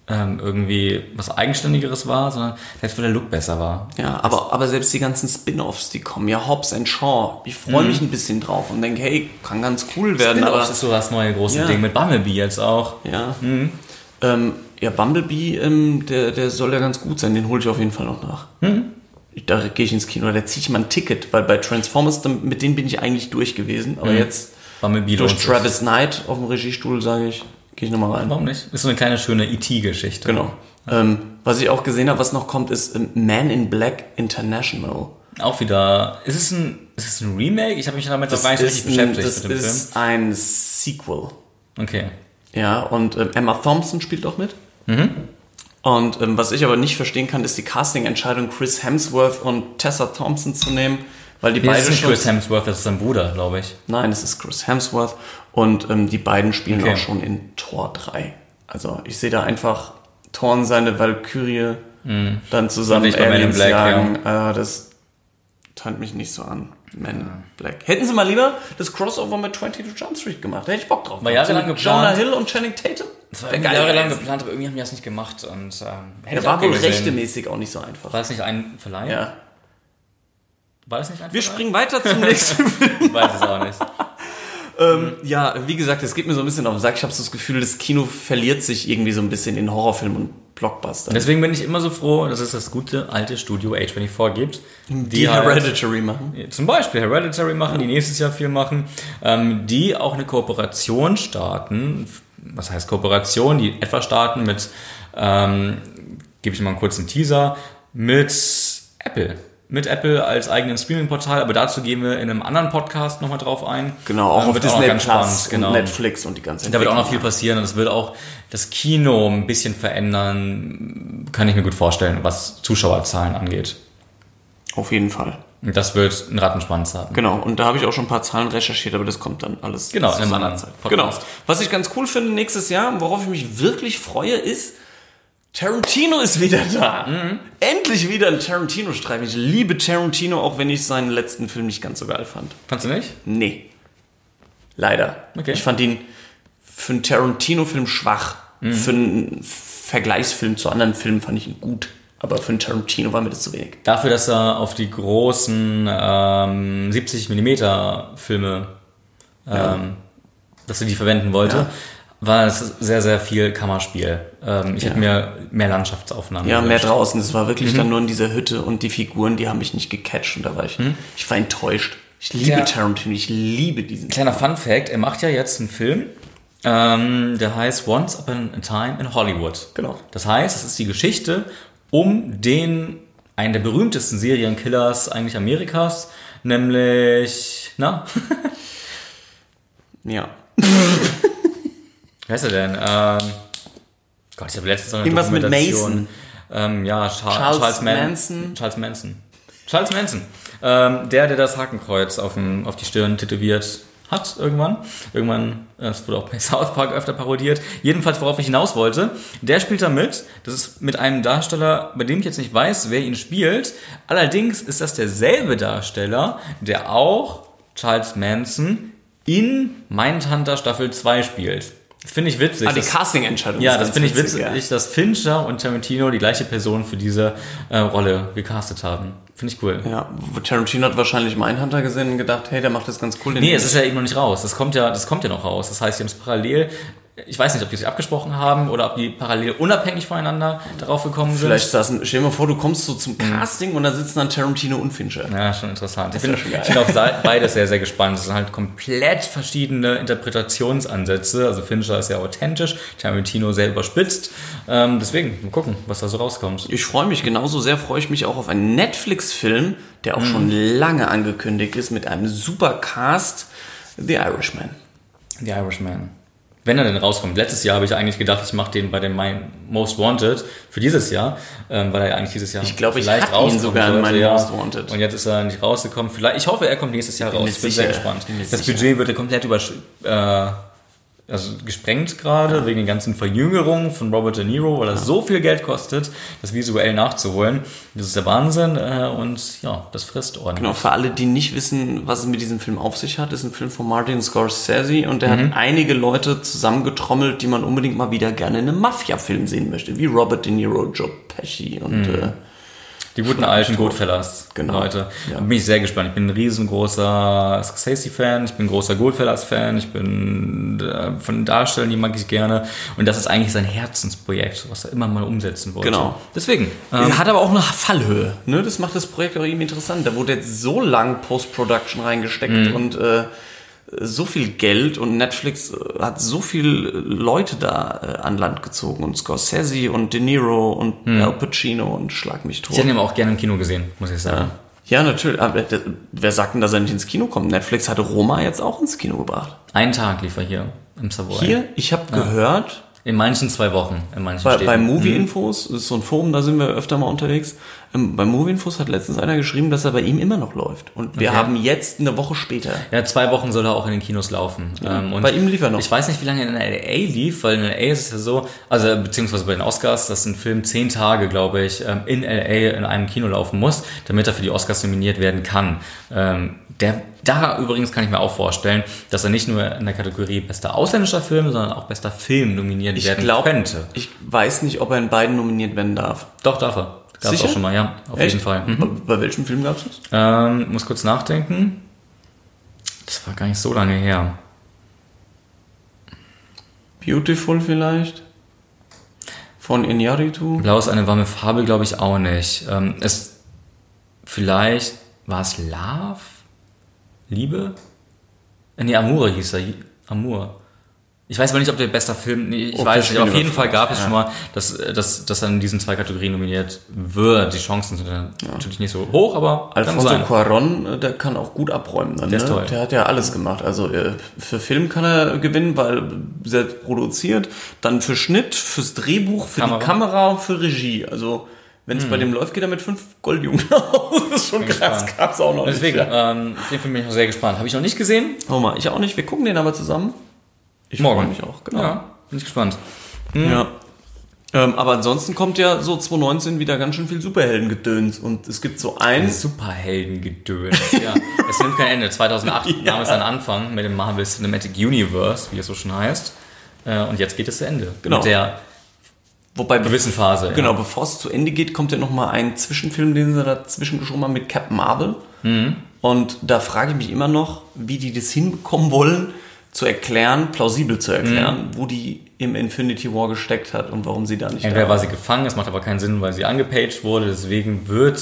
ähm, irgendwie was Eigenständigeres war, sondern selbst weil der Look besser war.
Ja, aber, aber selbst die ganzen Spin-Offs, die kommen, ja, Hobbs and Shaw, ich freue mich ein bisschen drauf und denke, hey, kann ganz cool werden,
das ist so das neue große
Ja.
Ding mit Bumblebee jetzt auch.
ja. Ähm, ja, Bumblebee, ähm, der, der soll ja ganz gut sein, den hole ich auf jeden Fall noch nach. Ich, da gehe ich ins Kino, da ziehe ich mal ein Ticket, weil bei Transformers, mit denen bin ich eigentlich durch gewesen, aber jetzt
Bumblebee
durch. Travis Knight auf dem Regiestuhl sage ich, gehe ich nochmal rein.
Warum nicht? Ist so eine kleine schöne E.T.-Geschichte.
Genau. Ähm, was ich auch gesehen habe, was noch kommt, ist ähm, Man in Black International.
Auch wieder. Ist es ein, ist es ein Remake? Ich habe mich damit noch gar nicht richtig
ein,
beschäftigt
das
mit dem
ist ein Sequel.
Film. Okay.
Ja, und ähm, Emma Thompson spielt auch mit.
Mhm.
Und ähm, was ich aber nicht verstehen kann, ist die Casting-Entscheidung, Chris Hemsworth und Tessa Thompson zu nehmen, weil die
Nee, das
beide
ist nicht. Chris Hemsworth, das ist sein Bruder, glaube ich.
Nein, es ist Chris Hemsworth und ähm, die beiden spielen
Okay.
auch schon in Tor 3. Also ich sehe da einfach Thor und seine Valkyrie dann zusammen
nicht
Aliens
Black,
jagen. Äh, das tönt mich nicht so an. Men in Black. Hätten sie mal lieber das Crossover mit 22 Jump Street gemacht. Da hätte ich Bock drauf.
War jahrelang
So mit
geplant.
Jonah Hill und Channing Tatum.
Das war jahrelang geplant, aber irgendwie haben die das nicht gemacht. Und ähm, hätte ich
war wohl rechtemäßig auch nicht so einfach.
War das nicht ein Verleih?
Ja.
War das nicht ein
Wir springen weiter zum nächsten Film.
Ich weiß es auch nicht.
Ja, wie gesagt, es geht mir so ein bisschen auf den Sack. Ich habe so das Gefühl, das Kino verliert sich irgendwie so ein bisschen in Horrorfilmen und Blockbuster.
Deswegen bin ich immer so froh, dass es das gute alte Studio H24 gibt.
die
halt-
Hereditary machen.
zum Beispiel Hereditary machen, die nächstes Jahr viel machen, ähm, die auch eine Kooperation starten. Was heißt Kooperation? Die etwa starten mit, ähm, gebe ich mal einen kurzen Teaser, mit Apple. Mit Apple als eigenen Streaming-Portal, aber dazu gehen wir in einem anderen Podcast nochmal drauf ein.
Genau, auch auf
auch
Disney
ganz
Plus
spannend, genau.
und Netflix und die ganze
Da wird auch noch viel passieren und es wird auch das Kino ein bisschen verändern, kann ich mir gut vorstellen, was Zuschauerzahlen angeht.
Auf jeden Fall.
Das wird einen Rattenschwanz haben.
Genau, und da habe ich auch schon ein paar Zahlen recherchiert, aber das kommt dann alles
Genau, in
seiner
anderen
Zeit.
Podcast.
Genau. Was ich ganz cool finde nächstes Jahr, worauf ich mich wirklich freue, ist, Tarantino ist wieder da.
Mhm.
Endlich wieder ein Tarantino-Streifen. Ich liebe Tarantino, auch wenn ich seinen letzten Film nicht ganz so geil fand.
Fandst du nicht?
Nee. Leider.
Okay.
Ich fand ihn für einen Tarantino-Film schwach.
Mhm.
Für einen Vergleichsfilm zu anderen Filmen fand ich ihn gut. Aber für einen Tarantino war mir das zu wenig.
Dafür, dass er auf die großen ähm, 70 mm Filme, ähm, dass er die verwenden wollte,
Ja.
War es sehr, sehr viel Kammerspiel. Ähm, ich hätte mir mehr Landschaftsaufnahmen
Ja, mehr draußen. Es war wirklich
Mhm.
dann nur in dieser Hütte und die Figuren, die haben mich nicht gecatcht und da war ich, ich war enttäuscht. Ich liebe
Ja.
Tarantino, ich liebe diesen.
Kleiner Fun Fact, er macht ja jetzt einen Film, ähm, der heißt Once Upon a Time in Hollywood.
Genau.
Das heißt, es ist die Geschichte um den, einen der berühmtesten Serienkillers eigentlich Amerikas, nämlich, na,
Ja.
Heißt er denn? Ähm, Gott, ich habe letztens noch eine
Irgendwas mit. Mason.
Ähm, ja, Char
Charles
Charles, Man
Manson.
Charles Manson. Charles Manson. Ähm, der, der das Hakenkreuz auf, dem, auf die Stirn tätowiert hat irgendwann. Irgendwann, äh, es wurde auch bei South Park öfter parodiert. Jedenfalls, worauf ich hinaus wollte, der spielt da mit. Das ist mit einem Darsteller, bei dem ich jetzt nicht weiß, wer ihn spielt. Allerdings ist das derselbe Darsteller, der auch Charles Manson in Mindhunter Staffel 2 spielt. Finde ich witzig.
Ah, die Casting-Entscheidung
ja, das finde ich
witzig,
witzig, dass Fincher und Tarantino die gleiche Person für diese äh, Rolle gecastet haben. Finde ich cool.
Ja. ja, Tarantino hat wahrscheinlich Mindhunter gesehen und gedacht, hey, der macht das ganz cool.
Nee, es ist ja eben noch nicht raus. Das kommt ja, das kommt ja noch raus. Das heißt, die haben es parallel. Ich weiß nicht, ob die sich abgesprochen haben oder ob die parallel unabhängig voneinander darauf gekommen sind.
Vielleicht saßen, stell dir mal vor, du kommst so zum Casting und da sitzen dann Tarantino und Fincher.
Ja, schon interessant. Ich bin,
schon geil.
ich bin auf beides sehr, sehr gespannt. Es sind halt komplett verschiedene Interpretationsansätze. Also Fincher ist ja authentisch, Tarantino sehr überspitzt. Ähm, deswegen, mal gucken, was da so rauskommt.
Ich freue mich, genauso sehr freue ich mich auch auf einen Netflix-Film, der auch
Mhm.
schon lange angekündigt ist, mit einem super Cast, The Irishman.
The Irishman. Wenn er denn rauskommt. Letztes Jahr habe ich eigentlich gedacht, ich mache den bei dem My Most Wanted für dieses Jahr, ähm, weil er ja eigentlich dieses Jahr
Ich glaube, ich
vielleicht
ihn sogar in My
ja.
Most Wanted.
Und jetzt ist er nicht rausgekommen. Vielleicht, ich hoffe, er kommt nächstes Jahr
bin
raus. Ich bin sehr gespannt.
Bin
Das
sicher.
Budget wird ja komplett übersch äh, also gesprengt gerade wegen den ganzen Verjüngerungen von Robert De Niro, weil er so viel Geld kostet, das visuell nachzuholen. Das ist der Wahnsinn äh, und ja, das frisst ordentlich.
Genau, für alle, die nicht wissen, was es mit diesem Film auf sich hat, ist ein Film von Martin Scorsese und der hat einige Leute zusammengetrommelt, die man unbedingt mal wieder gerne in einem Mafia-Film sehen möchte, wie Robert De Niro, Joe Pesci und äh,
Die guten alten Goodfellas,
Genau.
Leute.
Ja.
Da bin ich sehr gespannt. Ich bin ein riesengroßer Scorsese-Fan, ich bin ein großer Goodfellas-Fan, ich bin äh, von den Darstellern, die mag ich gerne. Und das ist eigentlich sein Herzensprojekt, was er immer mal umsetzen wollte.
Genau.
Deswegen.
Er
Ähm,
hat aber auch eine Fallhöhe. Ne? Das macht das Projekt auch irgendwie interessant. Da wurde jetzt so lang Post-Production reingesteckt
Mhm.
und äh, so viel Geld und Netflix äh, hat so viel Leute da äh, an Land gezogen und Scorsese und De Niro und Al Pacino und Schlag mich tot.
Ich hätte ihn auch gerne im Kino gesehen, muss ich sagen.
Ja, natürlich. Aber äh, wer sagt denn, dass er nicht ins Kino kommt? Netflix hatte Roma jetzt auch ins Kino gebracht.
Einen Tag lief er hier im Savoy.
Hier, ich habe gehört,
In manchen zwei Wochen, in manchen
bei,
Städten.
bei Movie Infos, das ist so ein Forum, da sind wir öfter mal unterwegs. Ähm, bei Movie Infos hat letztens einer geschrieben, dass er bei ihm immer noch läuft. Und wir
Okay.
haben jetzt eine Woche später.
Ja, zwei Wochen soll er auch in den Kinos laufen. Ähm, und
bei ihm lief er noch.
Ich weiß nicht, wie lange in LA lief, weil in LA ist es ja so, also beziehungsweise bei den Oscars, dass ein Film zehn Tage, glaube ich, ähm, in LA in einem Kino laufen muss, damit er für die Oscars nominiert werden kann. Ähm, Der, da übrigens kann ich mir auch vorstellen, dass er nicht nur in der Kategorie bester ausländischer Film, sondern auch bester Film nominiert
Ich
werden
glaube,
könnte.
ich weiß nicht, ob er in beiden nominiert werden darf.
Doch, darf er. Gab es auch schon mal, ja, auf
Echt?
jeden Fall. Mhm.
Bei, bei welchem Film gab es das?
Ähm, muss kurz nachdenken. Das war gar nicht so lange her.
Beautiful vielleicht? Von Inyaritu?
Blau ist eine warme Farbe, glaube ich auch nicht. Ähm, es vielleicht war es Love? Liebe? Äh, Nee, Amour hieß er. Amour. Ich weiß aber nicht, ob der bester Film. Nee, ich
Okay,
weiß
ich
nicht. Auf jeden Fall gab es
ja.
schon mal, dass, dass, dass er in diesen zwei Kategorien nominiert wird. Die Chancen sind dann natürlich nicht so hoch, aber kann
Alfonso
sein.
Cuaron, äh, der kann auch gut abräumen. Dann,
Der
ne?
ist toll.
Der hat ja alles gemacht. Also äh, für Film kann er gewinnen, weil selbst produziert. Dann für Schnitt, fürs Drehbuch, für
Kamera.
die Kamera und für Regie. Also Wenn es bei dem läuft, geht er mit fünf Goldjungen aus. Das ist schon krass. Gab's auch noch
Deswegen,
nicht. Ja.
ähm, den Film bin ich noch sehr gespannt. Habe ich noch nicht gesehen.
Hau mal, ich auch nicht. Wir gucken den aber zusammen. Ich
Morgen.
mich auch, genau.
Ja, bin ich gespannt.
Ja. Ähm, aber ansonsten kommt ja so 2019 wieder ganz schön viel Superheldengedöns. Und es gibt so ein.
Superheldengedöns. ja, es nimmt kein Ende. 2008 nahm es seinen Anfang mit dem Marvel Cinematic Universe, wie es so schon heißt. Äh, und jetzt geht es zu Ende.
Genau.
Mit der
Wobei
gewissen Phase.
Genau, bevor es zu Ende geht, kommt ja noch mal ein Zwischenfilm, den sie dazwischen geschoben haben mit Captain Marvel.
Mhm.
Und da frage ich mich immer noch, wie die das hinbekommen wollen, zu erklären, plausibel zu erklären, wo die im Infinity War gesteckt hat und warum sie da nicht
Entweder war sie gefangen, es macht aber keinen Sinn, weil sie angepaged wurde, deswegen wird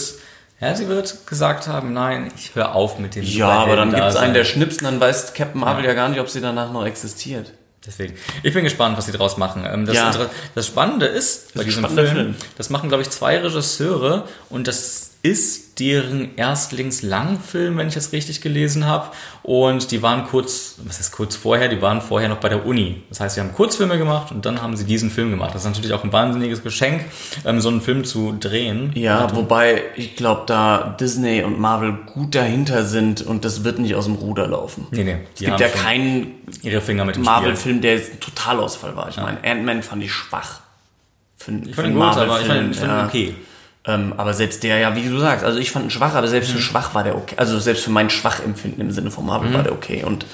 ja, sie wird gesagt haben, nein, ich höre auf mit dem
Ja, aber dann gibt es einen, der schnippst und dann weiß Captain Marvel ja. gar nicht, ob sie danach noch existiert.
Deswegen. Ich bin gespannt, was sie draus machen. Ähm, Das,
Ja.
Das Spannende ist bei
ein
diesem Film,
Film.
das machen, glaube ich, zwei Regisseure und das ist deren Erstlingslangfilm, wenn ich das richtig gelesen habe. Und die waren kurz, was ist kurz vorher, die waren vorher noch bei der Uni. Das heißt, sie haben Kurzfilme gemacht und dann haben sie diesen Film gemacht. Das ist natürlich auch ein wahnsinniges Geschenk, ähm, so einen Film zu drehen.
Ja, wobei ich glaube, da Disney und Marvel gut dahinter sind und das wird nicht aus dem Ruder laufen.
Nee, nee.
Es gibt ja keinen. Marvel-Film, der jetzt ein Totalausfall war. Ich meine, Ant-Man fand ich schwach. Für,
Ich fand ihn gut, aber ich fand ich fand ihn
ja.
okay.
Ähm, aber selbst der, ja, wie du sagst, also ich fand ihn schwach, aber selbst für
Mhm.
schwach war der okay. Also selbst für mein Schwachempfinden im Sinne von Marvel war der okay. Und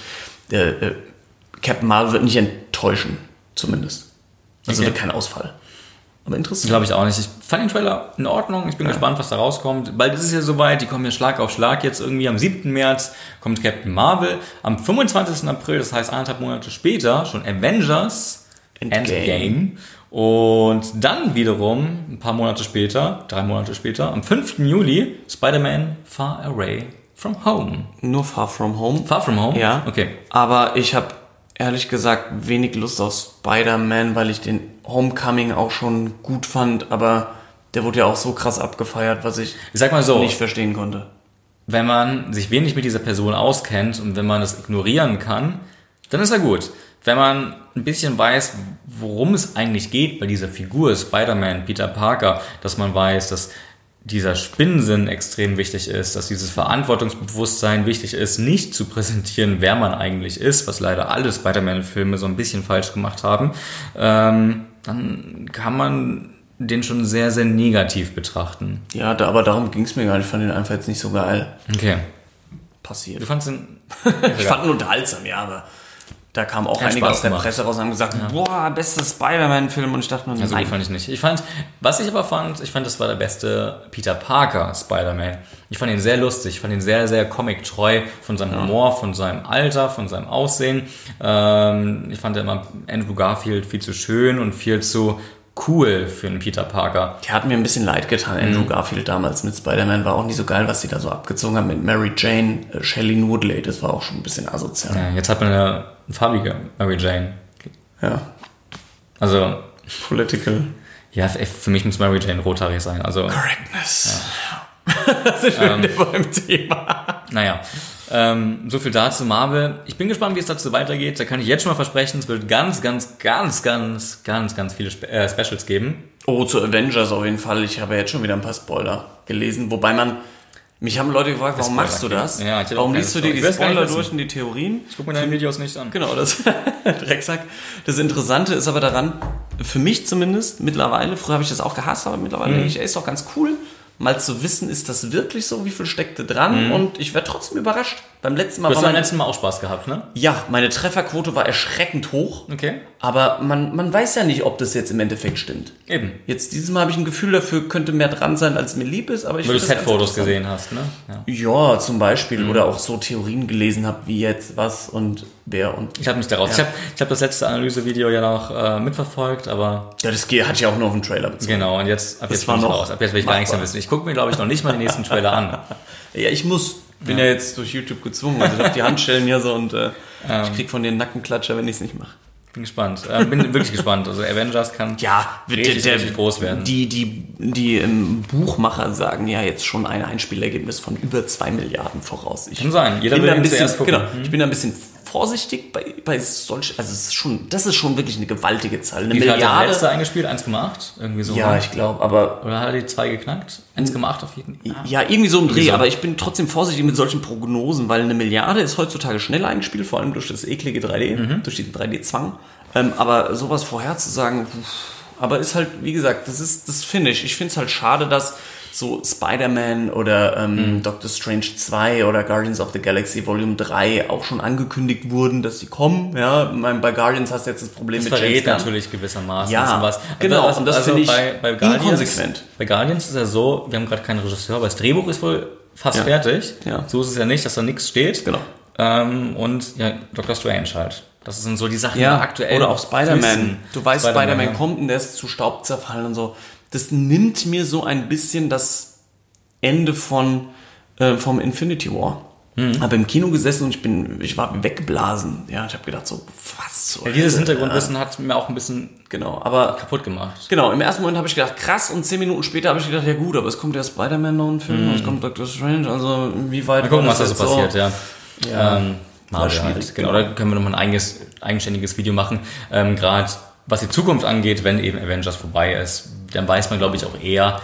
äh, äh, Captain Marvel wird nicht enttäuschen, zumindest. Also
Okay.
wird kein Ausfall. Aber interessant.
Glaube ich auch nicht. Ich fand den Trailer in Ordnung. Ich bin gespannt, was da rauskommt. Bald ist es ja soweit. Die kommen ja Schlag auf Schlag. Jetzt irgendwie am 7. März kommt Captain Marvel. Am 25. April, das heißt anderthalb Monate später, schon Avengers
Endgame.
Endgame. Und dann wiederum, ein paar Monate später, drei Monate später, am 5. Juli, Spider-Man Far Away from Home.
Nur Far From Home.
Far from Home?
Ja.
Okay.
Aber ich habe ehrlich gesagt wenig Lust auf Spider-Man, weil ich den Homecoming auch schon gut fand, aber der wurde ja auch so krass abgefeiert, was ich
Ich sag mal so.
nicht verstehen konnte.
wenn man sich wenig mit dieser Person auskennt und wenn man das ignorieren kann, dann ist er gut. Wenn man ein bisschen weiß, worum es eigentlich geht bei dieser Figur Spider-Man, Peter Parker, dass man weiß, dass dieser Spinnensinn extrem wichtig ist, dass dieses Verantwortungsbewusstsein wichtig ist, nicht zu präsentieren, wer man eigentlich ist, was leider alle Spider-Man-Filme so ein bisschen falsch gemacht haben, ähm, dann kann man den schon sehr, sehr negativ betrachten.
Ja, da, aber darum ging es mir gar nicht. Ich fand den einfach jetzt nicht so geil
Okay.
passiert.
Du fandst den
Ich fand ihn unterhaltsam, ja, aber da kam auch einige
Spaß
aus der
gemacht.
Presse raus und haben gesagt, boah, bester Spider-Man-Film und ich dachte mir,
Also
nein.
fand ich nicht. Ich fand, was ich aber fand, ich fand, das war der beste Peter Parker Spider-Man. Ich fand ihn sehr lustig, ich fand ihn sehr, sehr comic-treu von seinem Humor, von seinem Alter, von seinem Aussehen. Ähm, ich fand ja immer Andrew Garfield viel zu schön und viel zu cool für einen Peter Parker.
Der hat mir ein bisschen leid getan. Andrew Garfield damals mit Spider-Man war auch nicht so geil, was sie da so abgezogen haben mit Mary Jane, äh, Shelley Woodley. Das war auch schon ein bisschen asozial.
Ja, jetzt hat man eine farbige Mary Jane.
Ja.
Also,
Political
ja, für mich muss Mary Jane rothaarig sein. Also,
Correctness. das ist schon wieder beim Thema.
Naja, ähm, so viel dazu Marvel. Ich bin gespannt, wie es dazu weitergeht. Da kann ich jetzt schon mal versprechen, es wird ganz, ganz, ganz, ganz, ganz, ganz viele Spe äh, Specials geben.
Oh, zu Avengers auf jeden Fall. Ich habe jetzt schon wieder ein paar Spoiler gelesen. Wobei man, mich haben Leute gefragt, warum machst du das?
Ja,
warum liest du dir die Spoiler durch und die Theorien?
Ich gucke mir deine Videos nicht an.
Genau, das Drecksack. Das Interessante ist aber daran, für mich zumindest, mittlerweile, früher habe ich das auch gehasst, aber mittlerweile denke ich, ey, ist doch ganz cool, mal zu wissen, ist das wirklich so, wie viel steckte dran und ich werde trotzdem überrascht. Beim letzten Mal
Du hast beim letzten Mal auch Spaß gehabt, ne?
ja, meine Trefferquote war erschreckend hoch,
Okay.
aber man, man weiß ja nicht, ob das jetzt im Endeffekt stimmt.
Eben.
Jetzt dieses Mal habe ich ein Gefühl dafür, könnte mehr dran sein, als mir lieb ist, aber ich
Weil du Set-Fotos gesehen hast, ne? Ja.
Ja, zum Beispiel. Oder auch so Theorien gelesen habe, wie jetzt was und wer und.
Ich habe mich daraus.
Ja.
Ich habe ich hab das letzte Analysevideo ja noch äh, mitverfolgt, aber
Ja, das geht- hatte ich auch nur auf den Trailer bezogen.
genau, und jetzt, ab
Das
jetzt
war
bin ich raus. Ab jetzt will ich gar nichts mehr
machbar.
wissen. Ich gucke mir, glaube ich, noch nicht mal den nächsten Trailer an.
Ja, ich muss. Bin ja, jetzt durch YouTube gezwungen. Also ich habe die Handschellen hier so und äh, ich krieg von den Nackenklatscher, wenn ich es nicht mache.
Bin gespannt. Äh, bin wirklich gespannt. Also Avengers kann
Ja, wird
richtig, richtig groß werden.
Die, die, die ähm, Buchmacher sagen ja jetzt schon ein Einspielergebnis von über 2 Milliarden voraus. Ich
Kann sein. Jeder
bin
will
ein bisschen, genau, ich bin da ein bisschen vorsichtig bei, bei solch, also es ist schon, das ist schon wirklich eine gewaltige Zahl. Eine
Wie viel hat der
Milliarde.
letzte eingespielt? 1,8? Irgendwie so.
Ja, ich glaube, aber
Oder hat er die 2 geknackt? 1,8 auf jeden Fall.
ja, irgendwie so im Dreh,
so.
aber ich bin trotzdem vorsichtig mit solchen Prognosen, weil eine Milliarde ist heutzutage schnell eingespielt, vor allem durch das eklige 3D,
Mhm.
durch diesen 3D-Zwang. Ähm, aber sowas vorherzusagen, aber ist halt, wie gesagt, das ist das Finish. Ich finde es halt schade, dass so Spider-Man oder ähm,
Mhm.
Doctor Strange 2 oder Guardians of the Galaxy Volume 3 auch schon angekündigt wurden, dass sie kommen. Ja, bei Guardians hast du jetzt das Problem
Das
mit James
verrät
Gunn.
natürlich gewissermaßen
Ja,
was.
genau,
was-
und das finde ich
bei, bei Guardians,
inkonsequent.
Bei Guardians ist ja so, wir haben gerade keinen Regisseur, aber das Drehbuch ist wohl fast
Ja.
fertig.
Ja.
So ist es ja nicht, dass da nichts steht.
Genau.
Ähm, und ja, Doctor Strange halt. Das sind so die Sachen,
Ja,
die aktuell
oder auch Spider-Man. Du weißt, Spider-Man
ja.
kommt und der ist zu Staub zerfallen und so. Das nimmt mir so ein bisschen das Ende von äh, vom Infinity War.
Mhm.
Habe im Kino gesessen und ich bin, ich war weggeblasen. Ja, ich habe gedacht so, was zur
Ja, dieses? Hintergrundwissen hat mir auch ein bisschen
Genau, aber
kaputt gemacht.
genau, im ersten Moment habe ich gedacht, krass, und zehn Minuten später habe ich gedacht, ja gut, aber es kommt ja Spider-Man noch ein Film, und es kommt Doctor Strange, also wie weit
Mhm. Mal gucken, was da so passiert, ja.
Ja.
Ähm, Marvel
schwierig,
halt. Genau, da können wir nochmal ein eigenes, eigenständiges Video machen. Ähm, Gerade was die Zukunft angeht, wenn eben Avengers vorbei ist, dann weiß man, glaube ich, auch eher,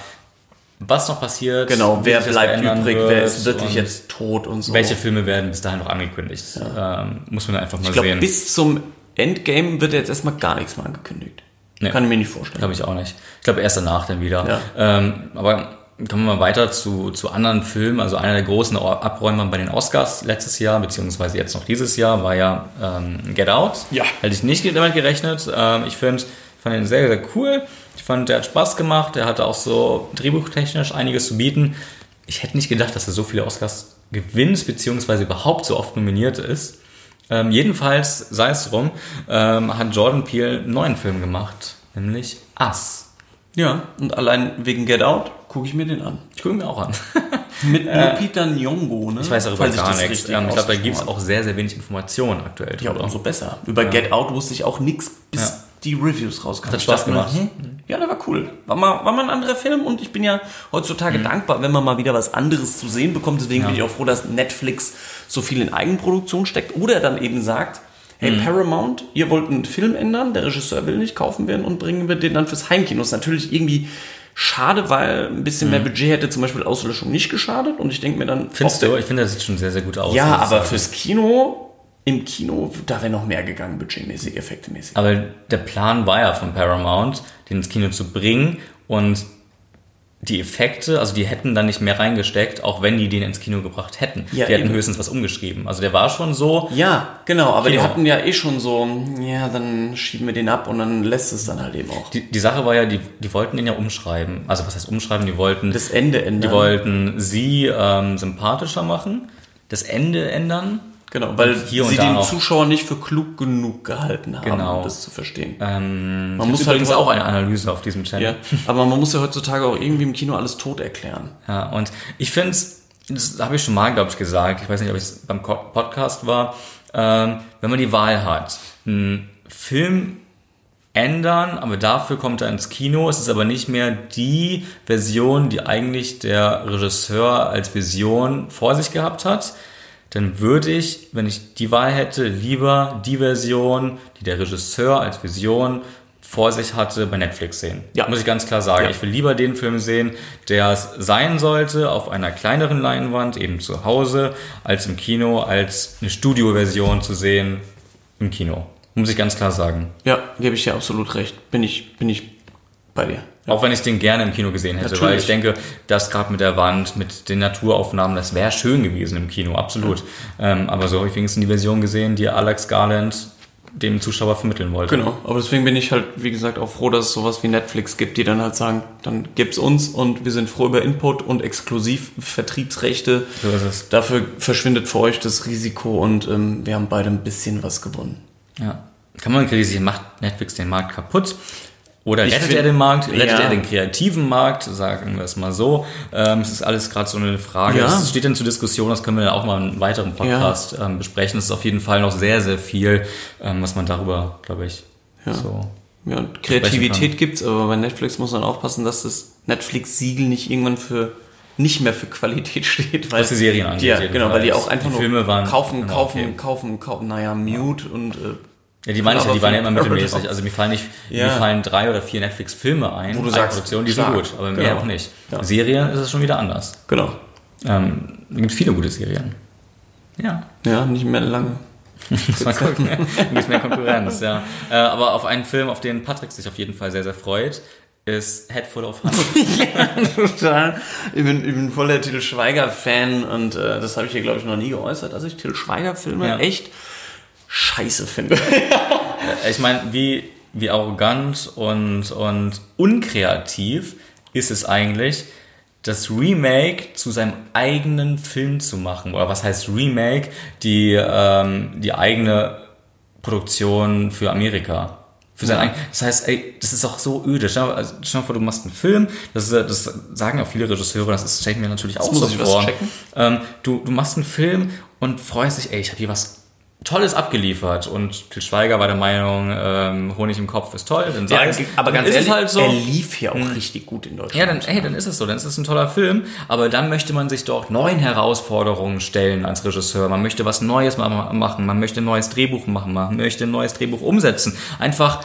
was noch passiert.
Genau, wer bleibt übrig, wer ist wirklich jetzt tot und so.
Welche Filme werden bis dahin noch angekündigt? Ähm, muss man einfach mal
Ich glaube,
sehen.
bis zum Endgame wird jetzt erstmal gar nichts mehr angekündigt.
Nee.
Kann ich mir nicht vorstellen.
Glaube ich auch nicht. Ich glaube erst danach dann wieder.
Ja.
Ähm, aber kommen wir mal weiter zu, zu anderen Filmen. Also einer der großen Abräumer bei den Oscars letztes Jahr, beziehungsweise jetzt noch dieses Jahr, war ja ähm, Get Out.
Ja.
Hätte ich nicht damit gerechnet. Ähm, ich finde, ich fand ihn sehr, sehr cool. Ich fand, der hat Spaß gemacht. Der hatte auch so drehbuchtechnisch einiges zu bieten. Ich hätte nicht gedacht, dass er so viele Oscars gewinnt, beziehungsweise überhaupt so oft nominiert ist. Ähm, jedenfalls, sei es drum, ähm, hat Jordan Peele einen neuen Film gemacht, nämlich Us.
Ja, und allein wegen Get Out gucke ich mir den an.
Ich gucke ihn mir auch an.
Mit Lupita Nyong'o, ne?
Ich weiß darüber
Falls
gar nichts. Ähm, ich glaube, da gibt es auch sehr, sehr wenig Informationen aktuell
Ja,
drüber.
umso besser. Über Get Out wusste ich auch nichts, bis
Ja.
Die Reviews rauskamen.
Hat Spaß
dachte mir,
gemacht.
hm, Ja, der war cool. War mal, war mal ein anderer Film und ich bin ja heutzutage dankbar, wenn man mal wieder was anderes zu sehen bekommt. Deswegen
Ja.
bin ich auch froh, dass Netflix so viel in Eigenproduktion steckt oder dann eben sagt, hey Paramount, ihr wollt einen Film ändern, der Regisseur will nicht, kaufen wir ihn und bringen wir den dann fürs Heimkino. Ist natürlich irgendwie schade, weil ein bisschen mehr Budget hätte zum Beispiel Auslöschung nicht geschadet und ich denke mir dann,
Findest du? Ich finde, das sieht schon sehr, sehr gut aus.
ja, aber fürs Kino, im Kino, da wäre noch mehr gegangen, budgetmäßig, effektemäßig.
Aber der Plan war ja von Paramount, den ins Kino zu bringen und die Effekte, also die hätten dann nicht mehr reingesteckt, auch wenn die den ins Kino gebracht hätten.
Ja,
die hätten
eben.
höchstens was umgeschrieben. Also der war schon so,
Ja, genau, aber die
Kino.
hatten ja eh schon so, ja, dann schieben wir den ab und dann lässt es dann halt eben auch.
die, die Sache war ja, die, die wollten ihn ja umschreiben. Also was heißt umschreiben? Die wollten,
Das Ende ändern.
die wollten sie ähm, sympathischer machen, das Ende ändern.
Genau, weil
hier
sie den. Zuschauer nicht für klug genug gehalten haben,
Genau.
um das zu verstehen.
Ähm,
Man muss halt
übrigens auch eine Analyse auf diesem Channel.
ja, aber man muss ja heutzutage auch irgendwie im Kino alles tot erklären.
Ja, und ich finde es, das habe ich schon mal, glaube ich, gesagt, ich weiß nicht, ob es beim Podcast war, ähm, wenn man die Wahl hat, einen Film ändern, aber dafür kommt er ins Kino, es ist aber nicht mehr die Version, die eigentlich der Regisseur als Vision vor sich gehabt hat, dann würde ich, wenn ich die Wahl hätte, lieber die Version, die der Regisseur als Vision vor sich hatte, bei Netflix sehen.
Ja.
Muss ich ganz klar sagen.
Ja.
Ich will lieber den Film sehen, der es sein sollte, auf einer kleineren Leinwand, eben zu Hause, als im Kino, als eine Studioversion zu sehen im Kino. Muss ich ganz klar sagen.
Ja, gebe ich dir absolut recht. Bin ich, bin ich bei dir.
Auch wenn ich den gerne im Kino gesehen hätte,
Natürlich.
weil ich denke, das gerade mit der Wand, mit den Naturaufnahmen, das wäre schön gewesen im Kino, absolut. Ähm, aber so habe ich wenigstens die Version gesehen, die Alex Garland dem Zuschauer vermitteln wollte.
Genau, aber deswegen bin ich halt, wie gesagt, auch froh, dass es sowas wie Netflix gibt, die dann halt sagen, dann gibt's uns und wir sind froh über Input und Exklusiv-Vertriebsrechte.
So ist es.
Dafür verschwindet für euch das Risiko und ähm, wir haben beide ein bisschen was gewonnen.
Ja. Kann man kritisieren, macht Netflix den Markt kaputt? Oder
Ich
rettet
find-
er den Markt? Rettet
Ja.
er den kreativen Markt? Sagen wir es mal so. Ähm, es ist alles gerade so eine Frage.
Ja.
Es steht dann zur Diskussion, das können wir dann auch mal in einem weiteren Podcast ähm, besprechen. Es ist auf jeden Fall noch sehr, sehr viel, ähm, was man darüber, glaube ich, so.
Ja, und Kreativität gibt's, aber bei Netflix muss man aufpassen, dass das Netflix-Siegel nicht irgendwann für nicht mehr für Qualität steht, weil
Was die Serien angeht,
Ja, genau, weil die auch einfach nur
Filme waren
kaufen,
immer
kaufen, kaufen, kaufen, naja, Mute und äh,
Ja, die meine ich ja, die waren ja immer mittelmäßig. Also mir fallen nicht,
Ja.
mir fallen drei oder vier Netflix-Filme ein,
Wo du sagst,
Produktionen, die
stark.
sind gut, aber mehr
Genau.
auch nicht.
Ja.
Serien ist es schon wieder anders.
genau.
Ähm, es gibt viele gute Serien. Ja.
Ja, nicht mehr lange.
Muss mal gucken. Bisschen mehr Konkurrenz, ja. Äh, aber auf einen Film, auf den Patrick sich auf jeden Fall sehr, sehr freut, ist Head Full of Honey.
Total. Ich bin, ich bin voll der Till Schweiger-Fan und äh, das habe ich hier, glaube ich, noch nie geäußert, dass ich Till Schweiger-Filme
Ja.
echt scheiße finde.
ich meine, wie, wie arrogant und, und unkreativ ist es eigentlich, das Remake zu seinem eigenen Film zu machen. Oder was heißt Remake? Die, ähm, die eigene Produktion für Amerika. Für sein
Ja.
eigen- das heißt, ey, das ist auch so öde. Stell dir, also, stell dir vor, du machst einen Film, das, ist, ja- das sagen auch viele Regisseure, das ist, stelle ich mir natürlich auch
muss
so
ich was
vor.
checken.
Ähm, du, du machst einen Film und freust dich, ey, ich habe hier was Tolles abgeliefert. Und Til Schweiger war der Meinung, ähm, Honig im Kopf ist toll, dann sei es.
aber ganz ehrlich,
halt so.
er lief ja auch richtig gut in Deutschland.
Ja, dann, ey, dann ist es so, dann ist es ein toller Film, aber dann möchte man sich doch neuen Herausforderungen stellen als Regisseur. Man möchte was Neues ma- machen, man möchte ein neues Drehbuch machen, man möchte ein neues Drehbuch umsetzen. Einfach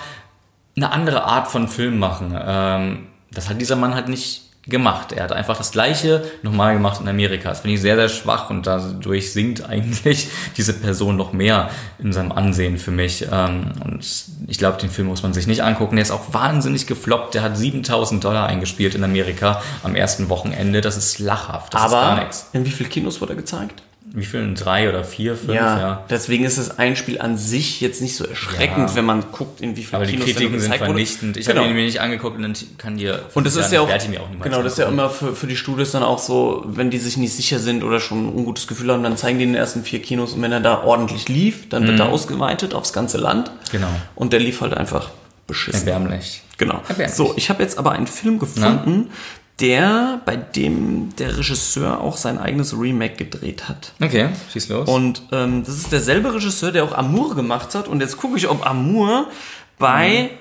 eine andere Art von Film machen. Ähm, das hat dieser Mann halt nicht gemacht. Er hat einfach das Gleiche nochmal gemacht in Amerika. Das finde ich sehr, sehr schwach und dadurch sinkt eigentlich diese Person noch mehr in seinem Ansehen für mich. Ähm, und ich glaube, den Film muss man sich nicht angucken. Der ist auch wahnsinnig gefloppt. Der hat 7000 Dollar eingespielt in Amerika am ersten Wochenende. Das ist lachhaft. Das ist gar
aber
nichts.
in wie vielen Kinos wurde er gezeigt?
Wie viel? Drei oder vier, fünf?
Ja,
ja.
deswegen ist das Einspiel an sich jetzt nicht so erschreckend,
Ja.
wenn man guckt, in wie vielen
Aber die
Kinos der
Kritiken sind
wurde.
vernichtend. Ich
Genau.
habe ihn mir nicht angeguckt und dann kann dir.
Und das ist ja auch,
auch
genau, das ist ja immer für, für die Studios dann auch so, wenn die sich nicht sicher sind oder schon ein ungutes Gefühl haben, dann zeigen die in den ersten vier Kinos und wenn er da ordentlich lief, dann wird er ausgeweitet aufs ganze Land.
Genau.
Und der lief halt einfach beschissen.
Erbärmlich.
Genau.
Erbärmlich.
So, ich habe jetzt aber einen Film gefunden, der, bei dem der Regisseur auch sein eigenes Remake gedreht hat.
Okay, schieß los.
Und ähm, das ist derselbe Regisseur, der auch Amour gemacht hat. Und jetzt gucke ich, ob Amour bei.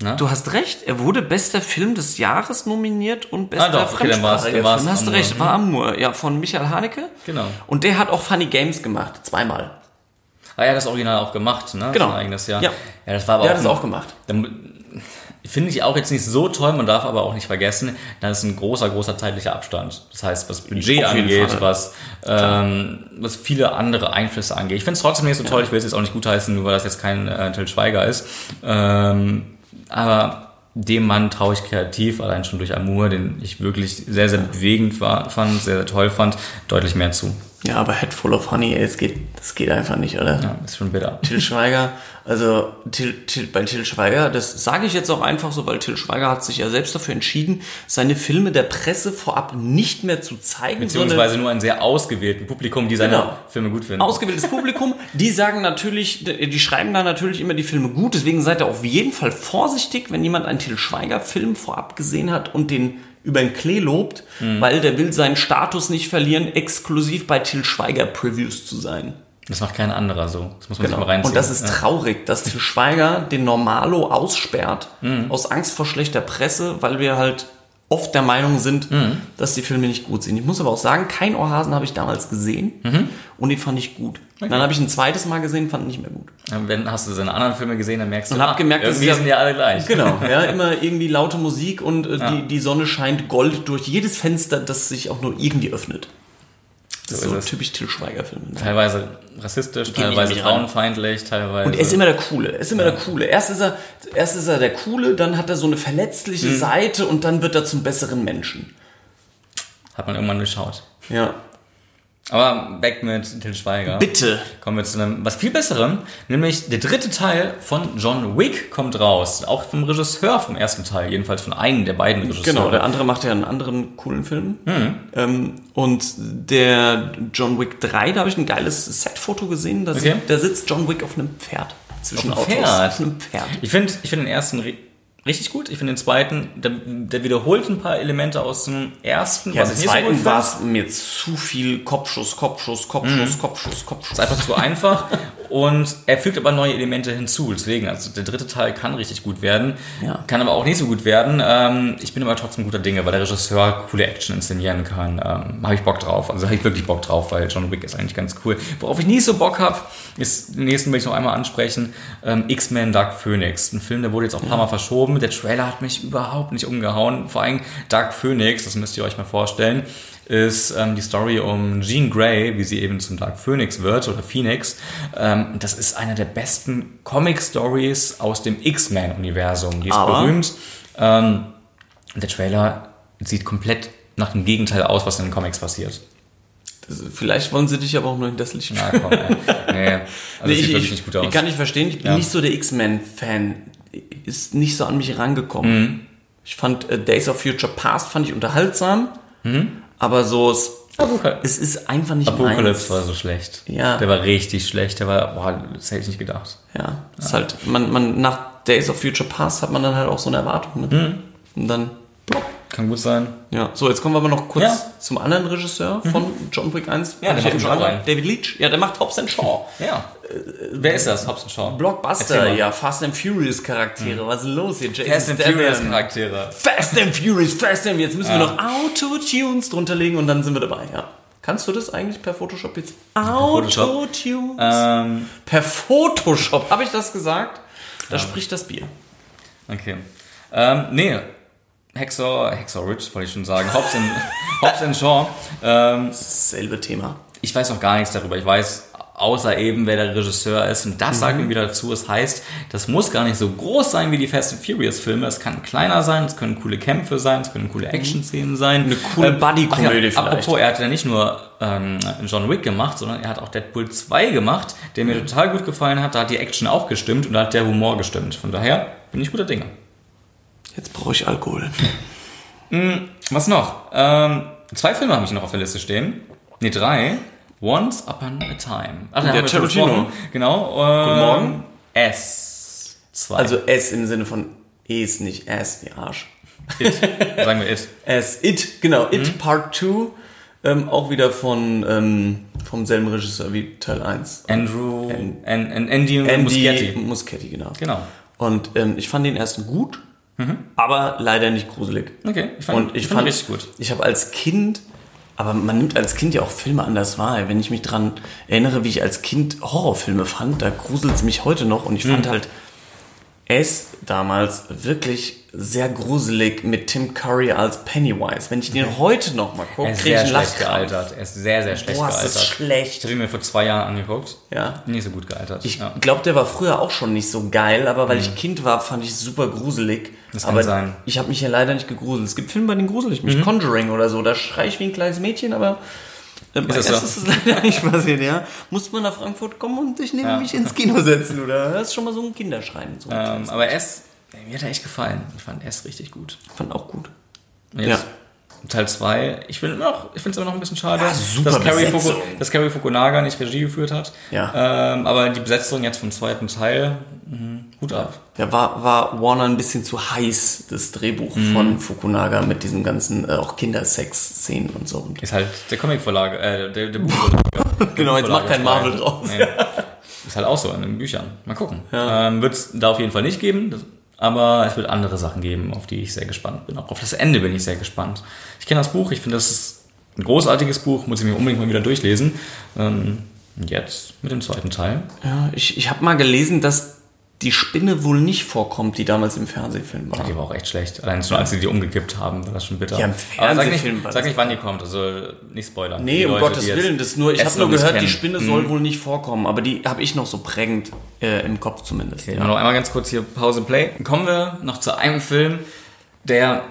Na?
Du hast recht, er wurde bester Film des Jahres nominiert und bester
Ah, doch, okay,
fremdsprachiger
war's
Film. Hast du recht, war Amour. Ja, von Michael Haneke.
Genau.
Und der hat auch Funny Games gemacht, zweimal.
Ah, er hat das Original auch gemacht, ne?
Genau.
Sein eigenes Jahr.
Ja.
ja, das war aber
Der
auch,
hat es auch gemacht.
Dann- Finde ich auch jetzt nicht so toll, man darf aber auch nicht vergessen, da ist ein großer, großer zeitlicher Abstand. Das heißt, was Budget angeht,
Fall.
was, ähm, was viele andere Einflüsse angeht. Ich finde es trotzdem nicht so toll, ich will es jetzt auch nicht gutheißen, nur weil das jetzt kein äh, Till Schweiger ist. Ähm, aber dem Mann traue ich kreativ, allein schon durch Amour, den ich wirklich sehr, sehr bewegend war, fand, sehr, sehr toll fand, deutlich mehr zu.
Ja, aber Head Full of Honey, ey, es geht, das geht einfach nicht, oder?
Ja, ist schon bitter.
Till Schweiger, also Till, Till, bei Till Schweiger, das sage ich jetzt auch einfach so, weil Till Schweiger hat sich ja selbst dafür entschieden, seine Filme der Presse vorab nicht mehr zu zeigen,
Beziehungsweise nur ein sehr ausgewählten Publikum, die seine
Genau.
Filme gut finden.
ausgewähltes Publikum, die sagen natürlich, die schreiben da natürlich immer die Filme gut, deswegen seid ihr auf jeden Fall vorsichtig, wenn jemand einen Till Schweiger Film vorab gesehen hat und den über den Klee lobt,
Mhm.
weil der will seinen Status nicht verlieren, exklusiv bei Till Schweiger Previews zu sein.
Das macht kein anderer so. Das muss man
Genau.
sich mal reinziehen.
Und das ist
ja.
traurig, dass Til Schweiger den Normalo aussperrt
Mhm.
aus Angst vor schlechter Presse, weil wir halt oft der Meinung sind,
Mhm.
dass die Filme nicht gut sind. Ich muss aber auch sagen, kein Ohrhasen habe ich damals gesehen
Mhm.
und den fand ich gut. Dann habe ich ein zweites Mal gesehen, fand ihn nicht mehr gut.
Wenn hast du seine anderen Filme gesehen, dann merkst du,
Und hab gemerkt, dass
irgendwie
ja-
sind die alle gleich.
Genau, ja, immer irgendwie laute Musik und äh, die, die Sonne scheint Gold durch jedes Fenster, das sich auch nur irgendwie öffnet. Das
So
ist so typisch Til Schweiger-Filme. ne?
Teilweise rassistisch,
Gehen
teilweise frauenfeindlich, teilweise.
Und er ist immer der Coole. Er ist immer der Coole. Erst ist, er, erst ist er der Coole, dann hat er so eine verletzliche
Hm.
Seite und dann wird er zum besseren Menschen.
hat man irgendwann geschaut.
Ja.
Aber weg mit Til Schweiger.
Bitte.
Kommen wir zu einem was viel besserem, nämlich der dritte Teil von John Wick kommt raus. Auch vom Regisseur vom ersten Teil, jedenfalls von einem der beiden Regisseure.
Genau, der andere macht ja einen anderen coolen Film.
Hm.
Ähm, und der John Wick 3, da habe ich ein geiles Setfoto gesehen. Da,
Okay.
da sitzt John Wick auf einem Pferd. Zwischen
Auf einem
Autos.
Pferd?
Auf einem Pferd.
Ich finde ich find den ersten richtig gut. Ich finde den zweiten, der, der wiederholt ein paar Elemente aus dem ersten,
Ja, im
was so gut
zweiten
finde.
war es mir zu viel Kopfschuss, Kopfschuss, Kopfschuss, Kopfschuss, Kopfschuss.
ist einfach zu einfach. und er fügt aber neue Elemente hinzu. Deswegen, also der dritte Teil kann richtig gut werden,
Ja.
kann aber auch nicht so gut werden. Ähm, ich bin aber trotzdem guter Dinge, weil der Regisseur coole Action inszenieren kann. Ähm, habe ich Bock drauf. Also habe ich wirklich Bock drauf, weil John Wick ist eigentlich ganz cool. Worauf ich nie so Bock habe, ist, den nächsten will ich noch einmal ansprechen, ähm, X-Men Dark Phoenix. Ein Film, der wurde jetzt auch ein paar Mal verschoben. Der Trailer hat mich überhaupt nicht umgehauen. Vor allem Dark Phoenix, das müsst ihr euch mal vorstellen, ist ähm, die Story um Jean Grey, wie sie eben zum Dark Phoenix wird oder Phoenix. Ähm, das ist eine der besten Comic-Stories aus dem X-Men-Universum. Die ist
Aber-
berühmt. Ähm, der Trailer sieht komplett nach dem Gegenteil aus, was in den Comics passiert.
Das, vielleicht wollen sie dich aber auch nur hinters
Na komm, ey. Nee, also
Nee,
sieht
ich, ich,
nicht gut aus.
ich kann nicht verstehen, ich bin
Ja.
nicht so der X-Men-Fan. Ist nicht so an mich rangekommen.
Mhm.
Ich fand äh, Days of Future Past fand ich unterhaltsam,
Mhm.
Aber so es, es ist einfach nicht
Apocalypse
meins.
war so schlecht.
Ja.
Der war richtig schlecht. Der war, boah, das hätte ich nicht gedacht.
Ja, ist halt man, man nach Days of Future Past hat man dann halt auch so eine Erwartung. Ne?
Mhm.
Und dann
Kann gut sein.
ja, so jetzt kommen wir aber noch kurz
Ja.
zum anderen Regisseur von John Wick 1.
Ja, der macht schon
gesagt. David Leach. Ja, der macht Hobbs and Shaw.
Ja. Wer ist das? Hobson Shaw.
Blockbuster, ja, Fast and Furious Charaktere. Was ist los hier? Jason
Fast and
Statham.
Furious Charaktere.
Fast and Furious, Fast and Jetzt müssen wir noch Auto-Tunes drunter legen und dann sind wir dabei, ja. Kannst du das eigentlich per Photoshop jetzt? Auto-Tunes.
Ähm,
per Photoshop, habe ich das gesagt? Da spricht das Bier.
okay. Ähm, nee. Hexor, Hexor Rich wollte ich schon sagen. Hobbs and, Hobbs and Shaw. Ähm,
Dasselbe Thema.
ich weiß noch gar nichts darüber. Ich weiß außer eben, wer der Regisseur ist. Und das sagt mir wieder dazu. Es heißt, das muss gar nicht so groß sein wie die Fast and Furious Filme. Es kann kleiner sein, es können coole Kämpfe sein, es können coole Action-Szenen sein.
Eine coole Buddy-Komödie
ach ja,
vielleicht.
Apropos, er hat ja nicht nur ähm, John Wick gemacht, sondern er hat auch Deadpool 2 gemacht, der mir total gut gefallen hat. Da hat die Action auch gestimmt und da hat der Humor gestimmt. Von daher bin ich guter Dinge.
Jetzt brauche ich Alkohol.
Was noch? Ähm, zwei Filme habe ich noch auf der Liste stehen. Ne, drei. Once Upon a Time. Ach,
Der Tarantino.
Genau. Ähm,
Guten Morgen.
S. 2.
Also S im Sinne von E ist nicht S, wie Arsch.
It. Sagen wir It.
S, It, genau, It
Mhm.
Part 2. Ähm, auch wieder von, ähm, vom selben Regisseur wie Teil 1.
Andrew. An, an, Andy,
Andy
Muschietti.
Muschietti, genau.
Genau.
Und ähm, ich fand den ersten gut,
Mhm.
aber leider nicht gruselig.
Okay. Ich fand,
Und ich, fand,
fand richtig gut.
Ich habe als Kind, aber man nimmt als Kind ja auch Filme anders wahr. Wenn ich mich dran erinnere, wie ich als Kind Horrorfilme fand, da gruselt es mich heute noch. Und ich fand
Mhm.
halt es damals wirklich sehr gruselig mit Tim Curry als Pennywise. Wenn ich den heute noch mal gucke,
ist
kriege ich
sehr
einen
schlecht gealtert. Er ist sehr, sehr schlecht
Boah, ist das
gealtert.
schlecht.
Ich habe ihn mir vor zwei Jahren angeguckt.
Ja.
Nicht so gut gealtert.
Ich
ja.
glaube, der war früher auch schon nicht so geil, aber weil ich Kind war, fand ich es super gruselig.
Mhm. Das kann
aber
sein. Mhm.
ich habe mich ja leider nicht gegruselt. Es gibt Filme, bei denen grusel ich mich. Conjuring oder so, da schrei ich wie ein kleines Mädchen, aber äh, bei
das so?
ist es leider nicht passiert, ja. Muss man nach Frankfurt kommen und ich nehme
Ja.
mich ins Kino setzen, oder? Das ist schon mal so ein Kinderschreien. So.
Ähm, aber S, mir hat er echt gefallen. Ich fand S richtig gut.
fand auch gut.
Jetzt Teil 2. Ich finde ich es immer noch ein bisschen schade,
Ja,
dass, Carrie. Fuku, dass Carrie Fukunaga nicht Regie geführt hat.
Ja.
Ähm, aber die Besetzung jetzt vom zweiten Teil, mh, Hut ab.
Da war, war Warner ein bisschen zu heiß, das Drehbuch
Mhm.
von Fukunaga mit diesem ganzen, äh, auch Kindersex-Szenen und so. Und
Ist halt der Comic-Verlag, äh, der, der Buchverlag.
Genau, jetzt macht kein Marvel draus.
Nee. Ist halt auch so in den Büchern. Mal gucken. Ähm, wird es da auf jeden Fall nicht geben, aber es wird andere Sachen geben, auf die ich sehr gespannt bin. Auch auf das Ende bin ich sehr gespannt. Ich kenne das Buch, ich finde, das ist ein großartiges Buch, muss ich mir unbedingt mal wieder durchlesen. Ähm, und jetzt mit dem zweiten Teil.
Ja, ich, ich habe mal gelesen, dass die Spinne wohl nicht vorkommt, die damals im Fernsehfilm war.
Die war auch echt schlecht. Allein schon als sie die umgekippt haben, war das schon bitter.
Ja, im
Aber sag
Fernsehfilm
nicht,
war
sag nicht wann die kommt, also nicht spoilern.
Nee, um
Leute,
Gottes Willen, das nur, ich habe nur gehört, die. Spinne
Mhm.
soll wohl nicht vorkommen, aber die habe ich noch so prägend äh, im Kopf zumindest.
Ja. Noch einmal ganz kurz hier Pause Play. Dann kommen wir noch zu einem Film, der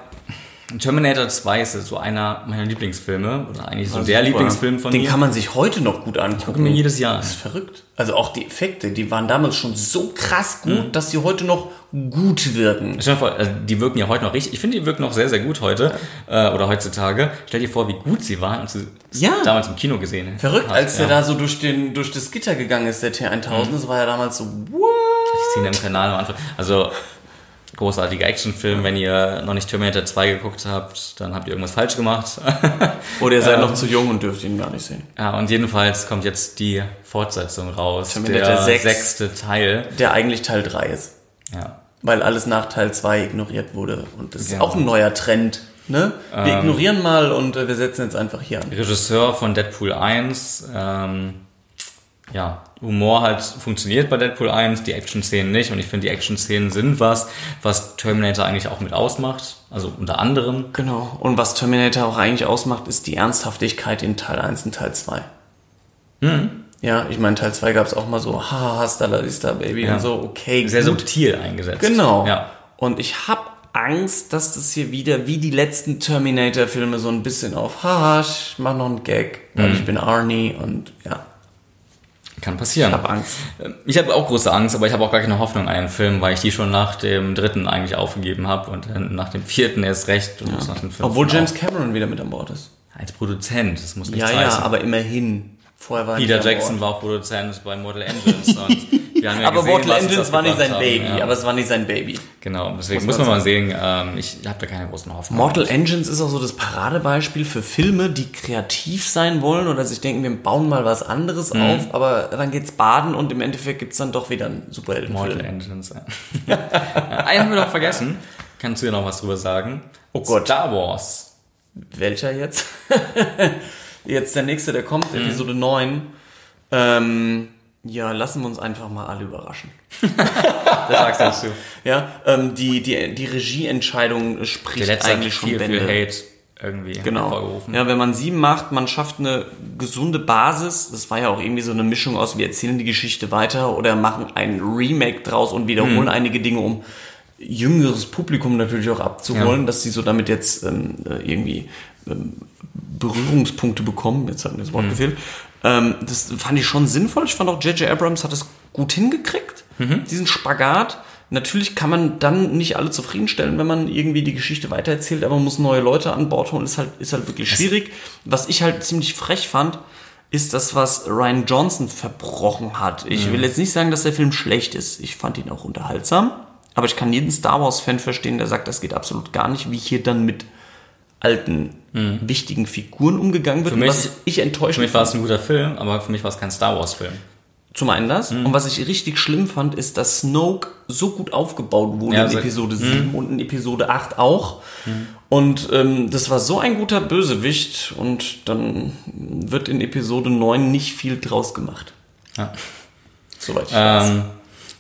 Terminator 2 ist so einer meiner Lieblingsfilme oder eigentlich so der
Super.
Lieblingsfilm von
Den
mir.
kann man sich heute noch gut
gucke
angucken.
mir jedes Jahr.
Das ist verrückt. Also auch die Effekte, die waren damals schon so krass gut,
Mhm.
dass sie heute noch gut wirken.
Stell dir vor, also die wirken ja heute noch richtig. Ich finde, die wirken noch sehr, sehr gut heute äh, oder heutzutage. Stell dir vor, wie gut sie waren, als du
Ja.
damals im Kino gesehen hast.
Verrückt, als der
ja.
da so durch, den, durch das Gitter gegangen ist, der T1000,
Mhm.
das war ja damals so, what?
Die Szene im Kanal am Anfang. Also großartiger Actionfilm. Wenn ihr noch nicht Terminator 2 geguckt habt, dann habt ihr irgendwas falsch gemacht.
Oder ihr seid noch zu jung und dürft ihn gar nicht sehen.
ja, und jedenfalls kommt jetzt die Fortsetzung raus.
Terminator
der
6.
sechste Teil.
Der eigentlich Teil 3 ist.
Ja.
Weil alles nach Teil 2 ignoriert wurde. Und das ist
Genau.
auch ein neuer Trend. Ne? Wir
Ähm.
ignorieren mal und äh, wir setzen jetzt einfach hier an.
Regisseur von Deadpool 1. Ähm, ja, Humor halt funktioniert bei Deadpool 1, die Action-Szenen nicht. Und ich finde, die Action-Szenen sind was, was Terminator eigentlich auch mit ausmacht. Also unter anderem.
Genau. Und was Terminator auch eigentlich ausmacht, ist die Ernsthaftigkeit in Teil 1 und Teil 2. Ja, ich meine, Teil 2 gab es auch mal so, haha, hasta la vista, baby
Ja.
und so, okay,
Sehr
gut.
subtil eingesetzt.
Genau.
Ja.
Und ich habe Angst, dass das hier wieder wie die letzten Terminator-Filme so ein bisschen auf, haha, ich mach noch einen Gag, weil ich bin Arnie und ja,
Kann passieren.
ich habe Angst.
Ich habe auch große Angst, aber ich habe auch gar keine Hoffnung an den Film, weil ich die schon nach dem dritten eigentlich aufgegeben habe und dann nach dem vierten erst recht und nach dem fünften
Obwohl James
auch.
Cameron wieder mit an Bord ist.
als Produzent, das muss nicht
Ja,
heißen.
ja, aber immerhin. Vorher war er
Peter Jackson war auch Produzent bei Mortal Engines ja
aber
gesehen,
Mortal Engines war nicht sein
haben,
Baby,
ja.
aber es war nicht sein Baby.
Genau, deswegen
Muss
muss,
man
man mal sehen, ähm, ich habe da keine großen Hoffnungen.
Mortal Engines ist auch so das Paradebeispiel für Filme, die kreativ sein wollen oder sich denken, wir bauen mal was anderes
Mhm.
auf, aber dann geht's baden und im Endeffekt gibt's dann doch wieder einen
Mortal
Superheldenfilm.
Engines. Ja. Ja, Einen haben wir doch vergessen. Kannst du dir noch was drüber sagen?
Oh Gott.
Star Wars.
Welcher jetzt? Jetzt der nächste, der kommt,
Mhm.
Episode 9. Ähm, ja, lassen wir uns einfach mal alle überraschen.
Das sagst du.
Ja, ähm, die, die, die Regieentscheidung spricht eigentlich schon
viel,
Bände.
viel Hate irgendwie
Genau.
hervorgerufen.
Ja, wenn man sieben macht, man schafft eine gesunde Basis. Das war ja auch irgendwie so eine Mischung aus, wir erzählen die Geschichte weiter oder machen ein Remake draus und wiederholen
Mhm.
einige Dinge, um jüngeres Publikum natürlich auch abzuholen, dass sie so damit jetzt ähm, äh, irgendwie ähm, Berührungspunkte bekommen. Jetzt hat mir das
Mhm.
Wort gefehlt. Ähm, das fand ich schon sinnvoll. Ich fand auch J.J. Abrams hat es gut hingekriegt,
Mhm.
diesen Spagat. Natürlich kann man dann nicht alle zufriedenstellen, wenn man irgendwie die Geschichte weitererzählt, aber man muss neue Leute an Bord holen, ist halt, ist halt wirklich schwierig. Was ich halt ziemlich frech fand, ist das, was Ryan Johnson verbrochen hat. Ich will jetzt nicht sagen, dass der Film schlecht ist. Ich fand ihn auch unterhaltsam. Aber ich kann jeden Star Wars-Fan verstehen, der sagt, das geht absolut gar nicht, wie hier dann mit alten, wichtigen Figuren umgegangen wird.
Für mich-
was ich enttäuscht
Für mich war es ein guter Film, aber für mich war es kein Star Wars Film.
zum einen das.
Mhm.
Und was ich richtig schlimm fand, ist, dass Snoke so gut aufgebaut wurde
Ja,
in
so- Mhm.
Episode 7 und in Episode 8 auch. Und ähm, das war so ein guter Bösewicht und dann wird in Episode 9 nicht viel draus gemacht.
Ja.
Soweit ich weiß.
Ähm,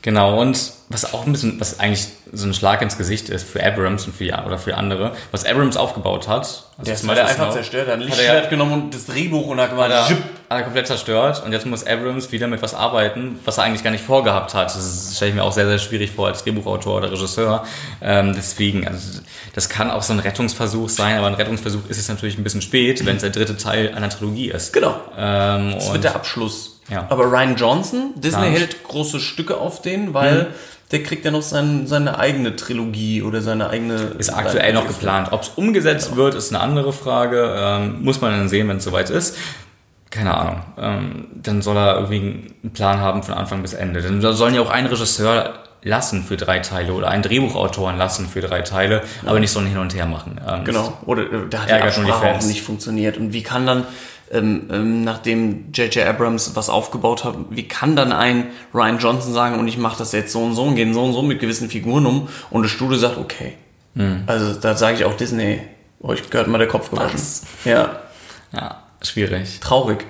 genau, und was auch ein bisschen, was eigentlich so ein Schlag ins Gesicht ist für Abrams und für oder für andere, was Abrams aufgebaut hat. Also
Der er
Beispiel
einfach
Snow-
zerstört, er hat ein
er
Lichtschwert
ja-
genommen und das Drehbuch und hat gemacht,
hat er, hat er komplett zerstört und jetzt muss Abrams wieder mit was arbeiten, was er eigentlich gar nicht vorgehabt hat. Das ist- stelle ich mir auch sehr, sehr schwierig vor als Drehbuchautor oder Regisseur. Ähm, deswegen, also das kann auch so ein Rettungsversuch sein, aber ein Rettungsversuch ist es natürlich ein bisschen spät, wenn es der dritte Teil einer Trilogie ist.
Genau.
Ähm,
Das
und
wird der Abschluss.
Ja.
Aber Ryan Johnson, Disney hält große Stücke auf den, weil
Mhm.
Der kriegt ja noch sein, seine eigene Trilogie oder seine eigene.
ist aktuell noch geplant. Ob es umgesetzt wird, ist eine andere Frage. Ähm, muss man dann sehen, wenn es soweit ist. Keine Ahnung. Ähm, dann soll er irgendwie einen Plan haben von Anfang bis Ende. Dann sollen ja auch einen Regisseur lassen für drei Teile oder einen Drehbuchautoren lassen für drei Teile, aber nicht so ein Hin und Her machen. Ähm,
Genau. Oder äh, da hat die Absprache auch nicht funktioniert. Und wie kann dann, ähm, ähm, nachdem J.J. Abrams was aufgebaut hat, wie kann dann ein Ryan Johnson sagen, und ich mache das jetzt so und so und gehe so und so mit gewissen Figuren um und das Studio sagt, okay.
Hm.
Also da sage ich auch Disney, euch gehört mal der Kopf gewaschen.
Was?
Ja,
Ja, schwierig.
traurig.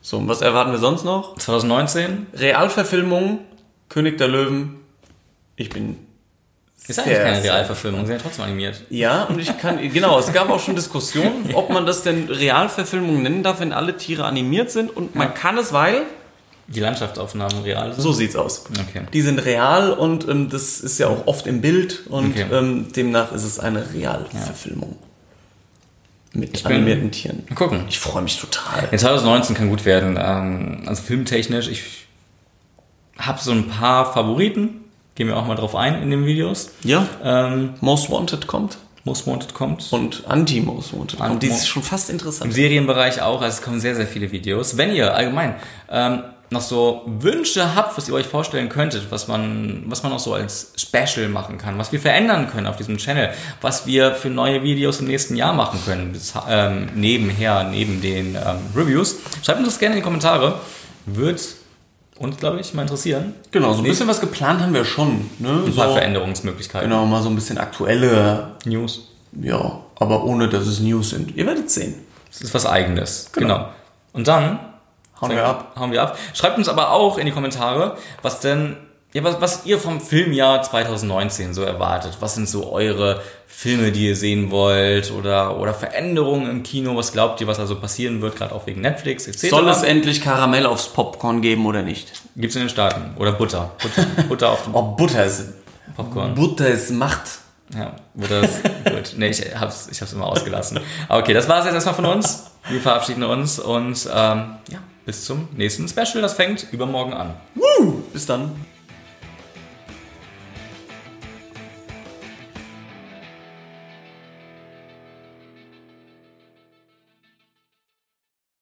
So, und was erwarten wir sonst noch?
2019
Realverfilmung, König der Löwen. Ich bin
ist eigentlich keine Realverfilmung, sind ja trotzdem animiert.
Ja, und ich kann, genau, es gab auch schon Diskussionen, ob man das denn Realverfilmung nennen darf, wenn alle Tiere animiert sind. Und man kann es, weil,
Die Landschaftsaufnahmen real sind.
so sieht's aus.
Okay.
Die sind real und ähm, das ist ja auch oft im Bild und
Okay.
ähm, demnach ist es eine Realverfilmung. Mit
bin-
animierten Tieren.
Mal gucken.
Ich freue mich total.
In 2019 kann gut werden. Ähm, also filmtechnisch, ich habe so ein paar Favoriten. Gehen wir auch mal drauf ein in den Videos.
Ja,
Ähm,
Most Wanted kommt
Most Wanted kommt.
und Anti-Most Wanted kommt. Die ist schon fast
Im
interessant.
Serienbereich auch, also es kommen sehr, sehr viele Videos. Wenn ihr allgemein ähm, noch so Wünsche habt, was ihr euch vorstellen könntet, was man, was man noch so als Special machen kann, was wir verändern können auf diesem Channel, was wir für neue Videos im nächsten Jahr machen können, bis, ähm, nebenher, neben den ähm, Reviews, schreibt uns das gerne in die Kommentare. Wird uns, glaube ich, mal interessieren.
Genau, so ein bisschen was geplant haben wir schon. Ne?
Ein
so,
paar Veränderungsmöglichkeiten.
Genau, mal so ein bisschen aktuelle,
News.
ja, aber ohne, dass es News sind. Ihr werdet sehen.
Das ist was Eigenes. Genau. Und dann
Hauen wir ab.
Hauen wir ab. Schreibt uns aber auch in die Kommentare, was denn, ja, was, was ihr vom Filmjahr 2019 so erwartet. Was sind so eure Filme, die ihr sehen wollt oder, oder Veränderungen im Kino? Was glaubt ihr, was also passieren wird, gerade auch wegen Netflix etc.?
Soll es endlich Karamell aufs Popcorn geben oder nicht?
Gibt's in den Staaten. Oder Butter. Butter, Butter auf dem
Oh, Butter ist,
Popcorn.
Butter ist Macht.
Ja, Butter ist gut. Nee, ich hab's, ich hab's immer ausgelassen. Okay, das war's jetzt erstmal von uns. Wir verabschieden uns und ähm, ja, bis zum nächsten Special. Das fängt übermorgen an.
Woo! Bis dann.